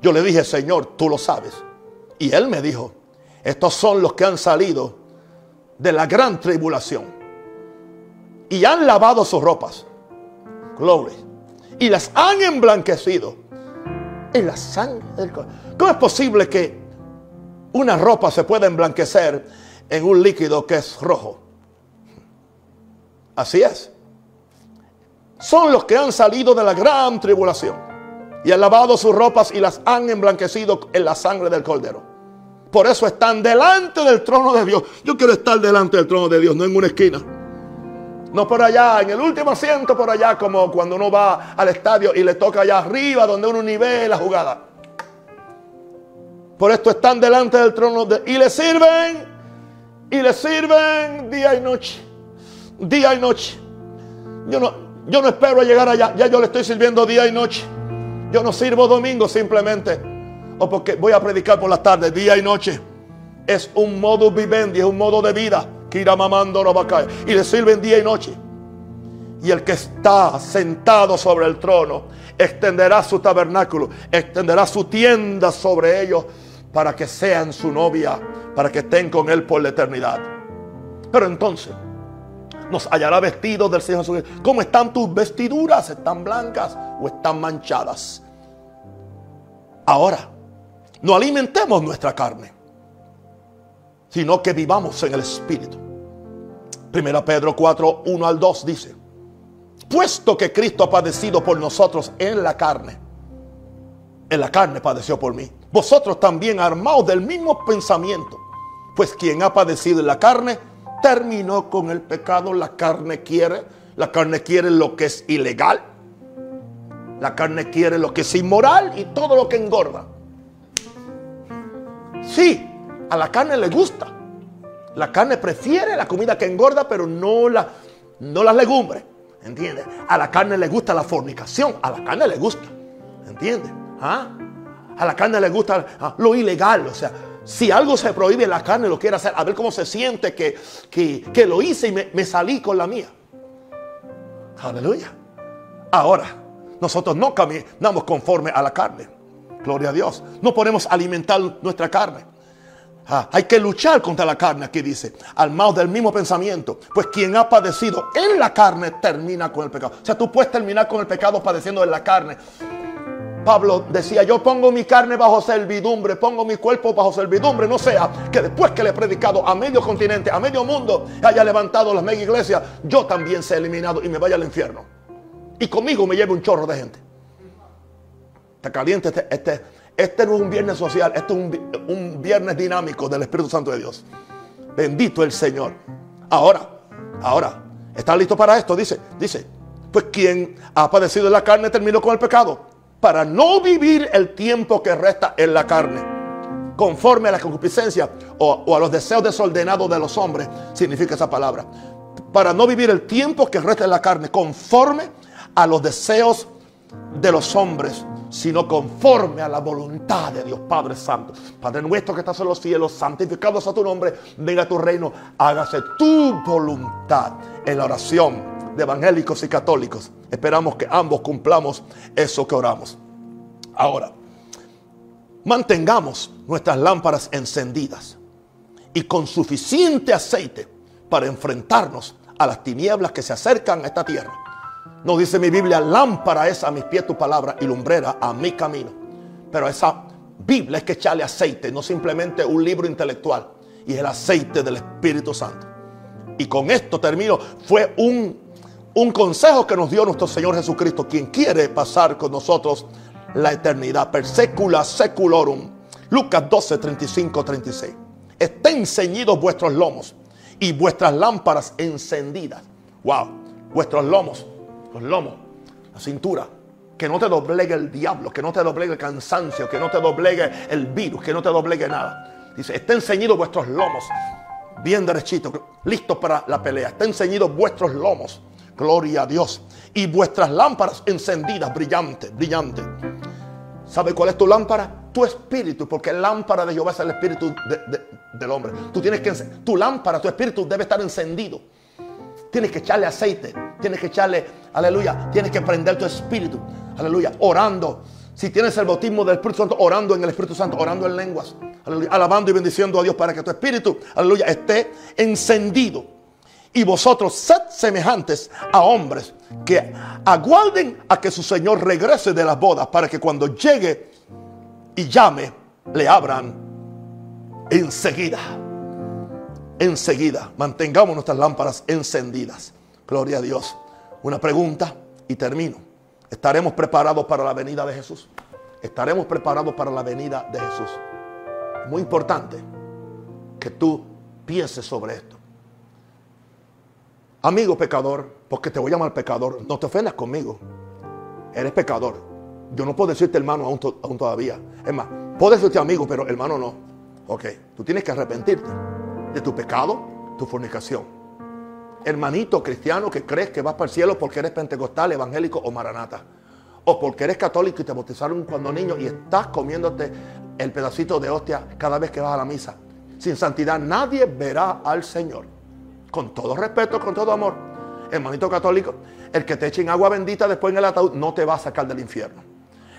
Yo le dije, Señor, tú lo sabes. Y él me dijo, estos son los que han salido de la gran tribulación y han lavado sus ropas. Gloria. Y las han emblanquecido en la sangre del ¿Cómo es posible que una ropa se puede emblanquecer en un líquido que es rojo. Así es. Son los que han salido de la gran tribulación y han lavado sus ropas y las han emblanquecido en la sangre del cordero. Por eso están delante del trono de Dios. Yo quiero estar delante del trono de Dios, no en una esquina. No por allá, en el último asiento por allá, como cuando uno va al estadio y le toca allá arriba donde uno nivel la jugada. Por esto están delante del trono de, y le sirven, y le sirven día y noche, día y noche. Yo no, yo no espero llegar allá, ya yo le estoy sirviendo día y noche. Yo no sirvo domingo simplemente, o porque voy a predicar por la tarde, día y noche. Es un modo vivendi, es un modo de vida que irá mamando y le sirven día y noche. Y el que está sentado sobre el trono extenderá su tabernáculo, extenderá su tienda sobre ellos para que sean su novia, para que estén con él por la eternidad. Pero entonces nos hallará vestidos del Señor Jesús. ¿Cómo están tus vestiduras? ¿Están blancas o están manchadas? Ahora, no alimentemos nuestra carne sino que vivamos en el Espíritu. Primera Pedro 4, 1 al 2 dice, puesto que Cristo ha padecido por nosotros en la carne, en la carne padeció por mí, vosotros también armados del mismo pensamiento, pues quien ha padecido en la carne, terminó con el pecado, la carne quiere, la carne quiere lo que es ilegal, la carne quiere lo que es inmoral y todo lo que engorda. Sí, a la carne le gusta. La carne prefiere la comida que engorda, pero no, la, no las legumbres. ¿Entiendes? A la carne le gusta la fornicación. A la carne le gusta. ¿Entiendes? ¿Ah? A la carne le gusta ah, lo ilegal. O sea, si algo se prohíbe, la carne lo quiere hacer. A ver cómo se siente que, que, lo hice y me, me salí con la mía. Aleluya. Ahora, nosotros no caminamos conforme a la carne. Gloria a Dios. No podemos alimentar nuestra carne. Ah, hay que luchar contra la carne, aquí dice, al mal del mismo pensamiento. Pues quien ha padecido en la carne termina con el pecado. O sea, tú puedes terminar con el pecado padeciendo en la carne. Pablo decía, yo pongo mi carne bajo servidumbre, pongo mi cuerpo bajo servidumbre, no sea que después que le he predicado a medio continente, a medio mundo, haya levantado las mega iglesias, yo también sea eliminado y me vaya al infierno. Y conmigo me lleve un chorro de gente. Está caliente este, este este no es un viernes social, este es un, viernes dinámico del Espíritu Santo de Dios. Bendito el Señor. Ahora, ahora, ¿está listo para esto? Dice, dice, pues quien ha padecido en la carne terminó con el pecado para no vivir el tiempo que resta en la carne, conforme a la concupiscencia o a los deseos desordenados de los hombres, significa esa palabra. Para no vivir el tiempo que resta en la carne, conforme a los deseos de los hombres, sino conforme a la voluntad de Dios Padre Santo. Padre nuestro que estás en los cielos, santificado sea tu nombre, venga tu reino, hágase tu voluntad en la oración de evangélicos y católicos. Esperamos que ambos cumplamos eso que oramos. Ahora, mantengamos nuestras lámparas encendidas y con suficiente aceite para enfrentarnos a las tinieblas que se acercan a esta tierra no dice mi Biblia, lámpara es a mis pies tu palabra y lumbrera a mi camino. Pero esa Biblia es que echarle aceite, no simplemente un libro intelectual. Y el aceite del Espíritu Santo. Y con esto termino. Fue un, un consejo que nos dio nuestro Señor Jesucristo, quien quiere pasar con nosotros la eternidad. Per secula seculorum. Lucas 12, 35, 36. Estén ceñidos vuestros lomos y vuestras lámparas encendidas. Wow, vuestros lomos los lomos, la cintura. Que no te doblegue el diablo, que no te doblegue el cansancio, que no te doblegue el virus, que no te doblegue nada. Dice, estén ceñidos vuestros lomos, bien derechitos, listos para la pelea. Estén ceñidos vuestros lomos, gloria a Dios. Y vuestras lámparas encendidas, brillantes, brillantes. ¿Sabe cuál es tu lámpara? Tu espíritu, porque lámpara de Jehová es el espíritu del hombre. Tú tienes que, tu lámpara, tu espíritu debe estar encendido. Tienes que echarle aceite, tienes que echarle, aleluya, tienes que prender tu espíritu, aleluya, orando. Si tienes el bautismo del Espíritu Santo, orando en el Espíritu Santo, orando en lenguas, aleluya, alabando y bendiciendo a Dios para que tu espíritu, aleluya, esté encendido. Y vosotros sed semejantes a hombres que aguarden a que su Señor regrese de las bodas para que cuando llegue y llame, le abran enseguida enseguida. Mantengamos nuestras lámparas encendidas. Gloria a Dios. Una pregunta y termino. ¿Estaremos preparados para la venida de Jesús? Estaremos preparados para la venida de Jesús. Muy importante que tú pienses sobre esto. amigo pecador, porque te voy a llamar pecador, no te ofendas conmigo. Eres pecador. Yo no puedo decirte hermano aún, todavía. Es más, puedo decirte amigo, pero hermano no. Ok, tú tienes que arrepentirte de tu pecado, tu fornicación. Hermanito cristiano que crees que vas para el cielo porque eres pentecostal, evangélico o maranata. O porque eres católico y te bautizaron cuando niño y estás comiéndote el pedacito de hostia cada vez que vas a la misa. Sin santidad nadie verá al Señor. Con todo respeto, con todo amor. Hermanito católico, el que te echen agua bendita después en el ataúd no te va a sacar del infierno.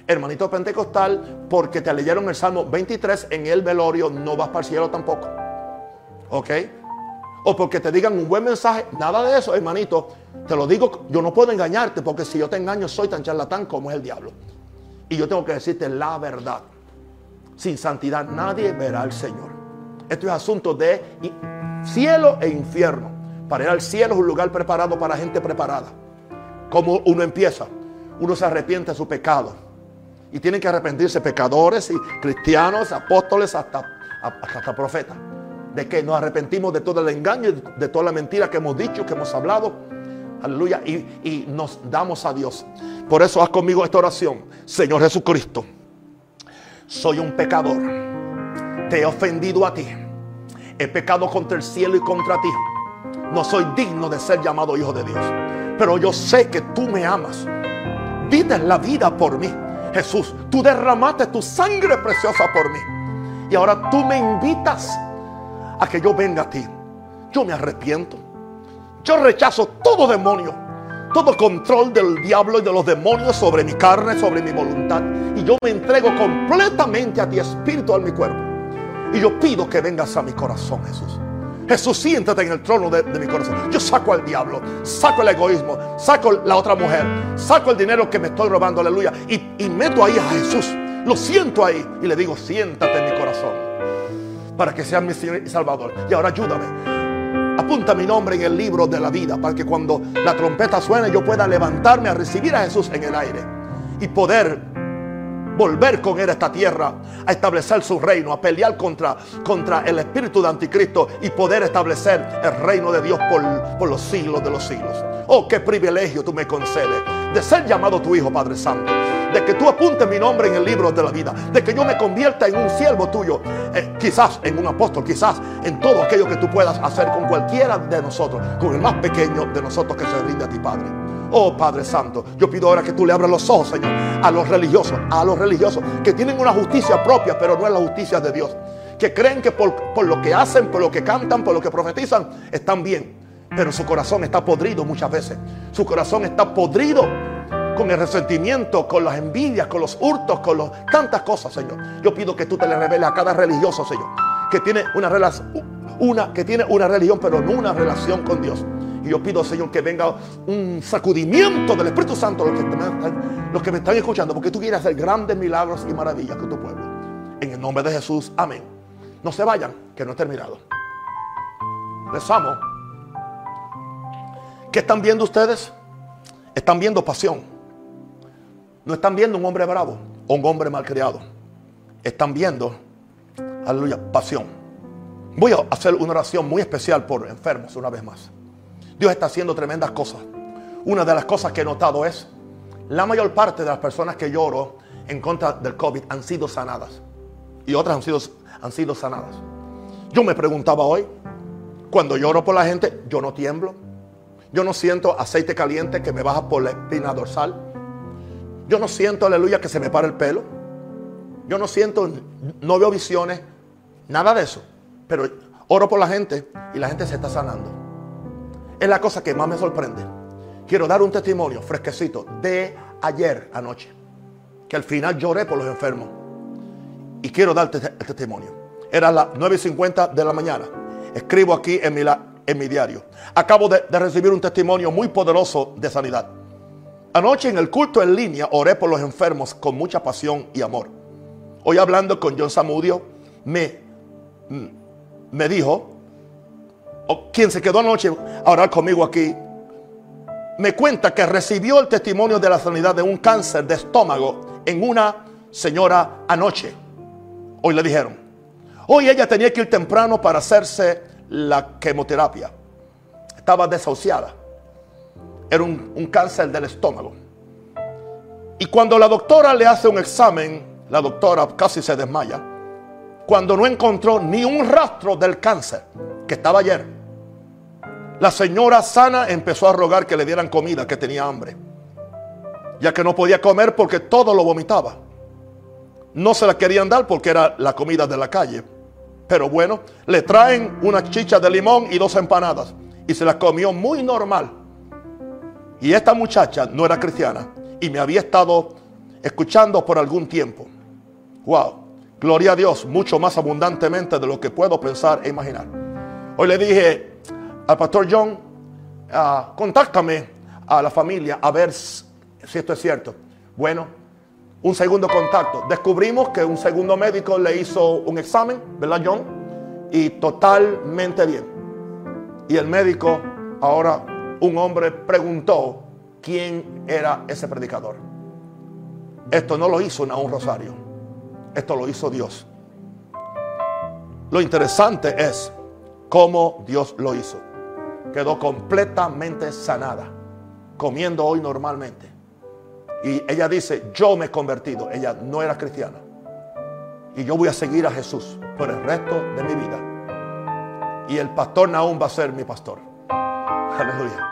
Hermanito pentecostal, porque te leyeron el Salmo 23 en el velorio, no vas para el cielo tampoco. ¿Ok? O porque te digan un buen mensaje, nada de eso, hermanito. Te lo digo, yo no puedo engañarte porque si yo te engaño soy tan charlatán como es el diablo. Y yo tengo que decirte la verdad. Sin santidad nadie verá al Señor. Esto es asunto de cielo e infierno. Para ir al cielo es un lugar preparado para gente preparada. Como uno empieza, uno se arrepiente de su pecado. Y tienen que arrepentirse pecadores y cristianos, apóstoles, hasta, hasta profetas. De que nos arrepentimos de todo el engaño, de toda la mentira que hemos dicho, que hemos hablado. Aleluya. Y, y nos damos a Dios. Por eso haz conmigo esta oración. Señor Jesucristo, soy un pecador. Te he ofendido a ti. He pecado contra el cielo y contra ti. No soy digno de ser llamado hijo de Dios. Pero yo sé que tú me amas. Vives la vida por mí. Jesús, tú derramaste tu sangre preciosa por mí. Y ahora tú me invitas a que yo venga a ti. Yo me arrepiento. Yo rechazo todo demonio, todo control del diablo y de los demonios sobre mi carne, sobre mi voluntad. Y yo me entrego completamente a ti, espíritu, a mi cuerpo. Y yo pido que vengas a mi corazón, Jesús. Jesús, siéntate en el trono de, mi corazón. Yo saco al diablo, saco el egoísmo, saco la otra mujer, saco el dinero que me estoy robando, aleluya. Y, meto ahí a Jesús. Lo siento ahí y le digo, siéntate en mi corazón. Para que seas mi Señor y Salvador. Y ahora ayúdame. Apunta mi nombre en el libro de la vida para que cuando la trompeta suene yo pueda levantarme a recibir a Jesús en el aire y poder volver con él a esta tierra, a establecer su reino, a pelear contra, contra el espíritu de anticristo y poder establecer el reino de Dios por, por los siglos de los siglos. Oh, qué privilegio tú me concedes de ser llamado tu Hijo, Padre Santo. De que tú apuntes mi nombre en el libro de la vida. De que yo me convierta en un siervo tuyo. Eh, quizás en un apóstol. Quizás en todo aquello que tú puedas hacer con cualquiera de nosotros. Con el más pequeño de nosotros que se rinde a ti, Padre. Oh Padre Santo, yo pido ahora que tú le abras los ojos, Señor, a los religiosos, a los religiosos que tienen una justicia propia, pero no es la justicia de Dios. Que creen que por, lo que hacen, por lo que cantan, por lo que profetizan, están bien. Pero su corazón está podrido muchas veces. Su corazón está podrido con el resentimiento, con las envidias, con los hurtos, con los, tantas cosas, Señor. Yo pido que tú te le reveles a cada religioso, Señor, que tiene una una que tiene una religión, pero no una relación con Dios. Y yo pido, Señor, que venga un sacudimiento del Espíritu Santo los que, me, los que me están escuchando, porque tú quieres hacer grandes milagros y maravillas con tu pueblo. En el nombre de Jesús, amén. No se vayan, que no he terminado. Les amo. ¿Qué están viendo ustedes? Están viendo pasión. No están viendo un hombre bravo o un hombre malcriado. Están viendo, aleluya, pasión. Voy a hacer una oración muy especial por enfermos una vez más. Dios está haciendo tremendas cosas. Una de las cosas que he notado es, la mayor parte de las personas que lloro en contra del COVID han sido sanadas. Y otras han sido, han sido sanadas. Yo me preguntaba hoy, cuando lloro por la gente, yo no tiemblo. Yo no siento aceite caliente que me baja por la espina dorsal. Yo no siento, aleluya, que se me para el pelo. Yo no siento, no veo visiones, nada de eso. Pero oro por la gente y la gente se está sanando es la cosa que más me sorprende. Quiero dar un testimonio fresquecito de ayer anoche. Que al final lloré por los enfermos. Y quiero darte el testimonio. Era las 9.50 de la mañana. Escribo aquí en mi, diario. Acabo de recibir un testimonio muy poderoso de sanidad. Anoche en el culto en línea oré por los enfermos con mucha pasión y amor. Hoy hablando con John Samudio, me, me dijo o quien se quedó anoche a orar conmigo aquí, me cuenta que recibió el testimonio de la sanidad de un cáncer de estómago en una señora anoche. Hoy le dijeron. Hoy ella tenía que ir temprano para hacerse la quimioterapia. estaba desahuciada. Era un, un cáncer del estómago. Y cuando la doctora le hace un examen, la doctora casi se desmaya. Cuando no encontró ni un rastro del cáncer que estaba ayer. La señora sana empezó a rogar que le dieran comida, que tenía hambre. Ya que no podía comer porque todo lo vomitaba. No se la querían dar porque era la comida de la calle. Pero bueno, le traen una chicha de limón y dos empanadas. Y se la comió muy normal. Y esta muchacha no era cristiana y me había estado escuchando por algún tiempo. Wow, gloria a Dios, mucho más abundantemente de lo que puedo pensar e imaginar. Hoy le dije al pastor John, uh, contáctame a la familia a ver si esto es cierto. Bueno, un segundo contacto. Descubrimos que un segundo médico le hizo un examen, ¿verdad John? Y totalmente bien. Y el médico, ahora un hombre, preguntó quién era ese predicador. Esto no lo hizo un Rosario. Esto lo hizo Dios. Lo interesante es cómo Dios lo hizo. Quedó completamente sanada, comiendo hoy normalmente. Y ella dice, yo me he convertido. Ella no era cristiana. Y yo voy a seguir a Jesús por el resto de mi vida. Y el pastor Naúm va a ser mi pastor. Aleluya.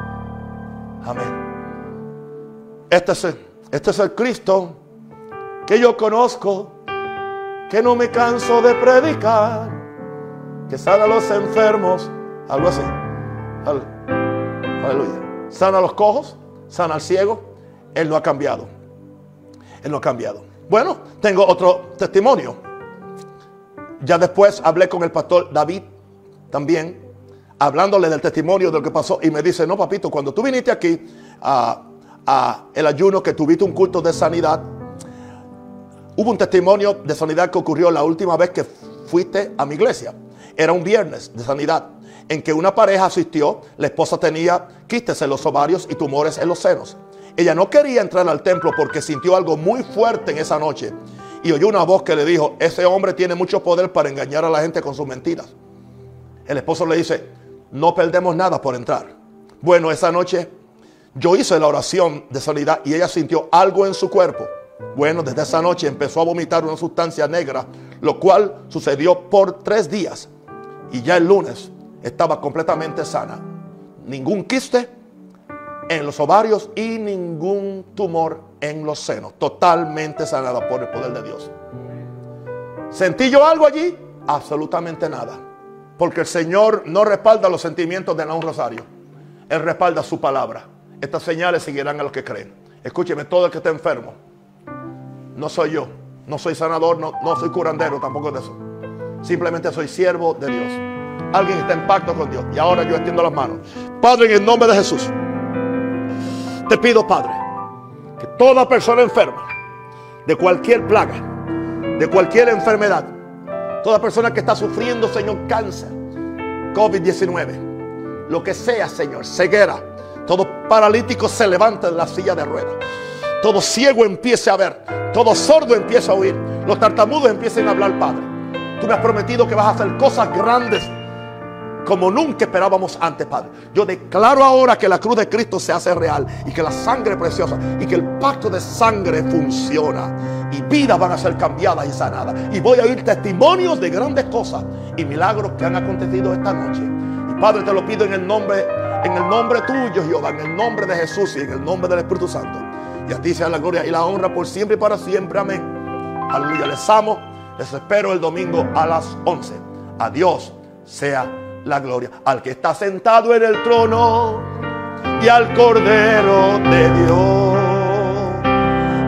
Amén. Este es, el, este es el Cristo que yo conozco, que no me canso de predicar, que sana a los enfermos, algo así. Aleluya. Sana a los cojos, sana al ciego. Él no ha cambiado. Él no ha cambiado. Bueno, tengo otro testimonio. Ya después hablé con el pastor David también, hablándole del testimonio de lo que pasó. Y me dice, no, papito, cuando tú viniste aquí a el ayuno, que tuviste un culto de sanidad. Hubo un testimonio de sanidad que ocurrió la última vez que fuiste a mi iglesia. Era un viernes de sanidad en que una pareja asistió, la esposa tenía quistes en los ovarios y tumores en los senos. Ella no quería entrar al templo porque sintió algo muy fuerte en esa noche y oyó una voz que le dijo, ese hombre tiene mucho poder para engañar a la gente con sus mentiras. El esposo le dice, no perdemos nada por entrar. Bueno, esa noche yo hice la oración de sanidad y ella sintió algo en su cuerpo. Bueno, desde esa noche empezó a vomitar una sustancia negra, lo cual sucedió por tres días. Y ya el lunes estaba completamente sana. Ningún quiste en los ovarios y ningún tumor en los senos. Totalmente sanada por el poder de Dios. ¿Sentí yo algo allí? Absolutamente nada. Porque el Señor no respalda los sentimientos de un rosario. Él respalda su palabra. Estas señales seguirán a los que creen. Escúcheme, todo el que está enfermo. No soy yo. No soy sanador, no, no soy curandero, tampoco de eso. Simplemente soy siervo de Dios. Alguien está en pacto con Dios. Y ahora yo extiendo las manos. Padre, en el nombre de Jesús. Te pido, Padre, que toda persona enferma, de cualquier plaga, de cualquier enfermedad, toda persona que está sufriendo, Señor, cáncer, COVID-19, lo que sea, Señor, ceguera, todo paralítico se levante de la silla de ruedas. Todo ciego empiece a ver. Todo sordo empiece a oír. Los tartamudos empiecen a hablar, Padre. Tú me has prometido que vas a hacer cosas grandes como nunca esperábamos antes, Padre. Yo declaro ahora que la cruz de Cristo se hace real y que la sangre preciosa y que el pacto de sangre funciona y vidas van a ser cambiadas y sanadas. Y voy a oír testimonios de grandes cosas y milagros que han acontecido esta noche. Y Padre, te lo pido en el nombre en el nombre tuyo, Jehová, en el nombre de Jesús y en el nombre del Espíritu Santo. Y a ti sea la gloria y la honra por siempre y para siempre. Amén. Aleluya. Les amo. Les espero el domingo a las 11. A Dios sea la gloria. Al que está sentado en el trono y al Cordero de Dios.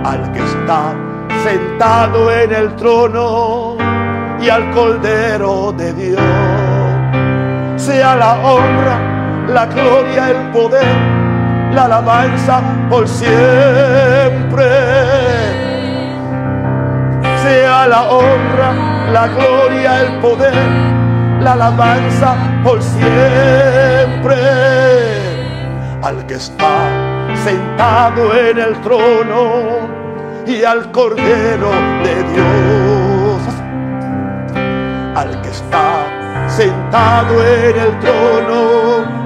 Al que está sentado en el trono y al Cordero de Dios. Sea la honra la gloria, el poder, la alabanza por siempre. Sea la honra, la gloria, el poder, la alabanza por siempre. Al que está sentado en el trono y al Cordero de Dios. Al que está sentado en el trono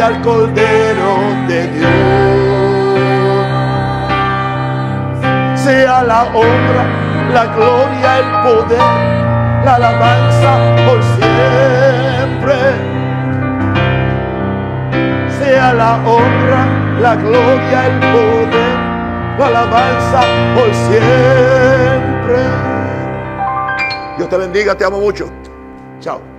al Cordero de Dios. Sea la honra, la gloria, el poder, la alabanza por siempre. Sea la honra, la gloria, el poder, la alabanza por siempre. Dios te bendiga, te amo mucho. Chao.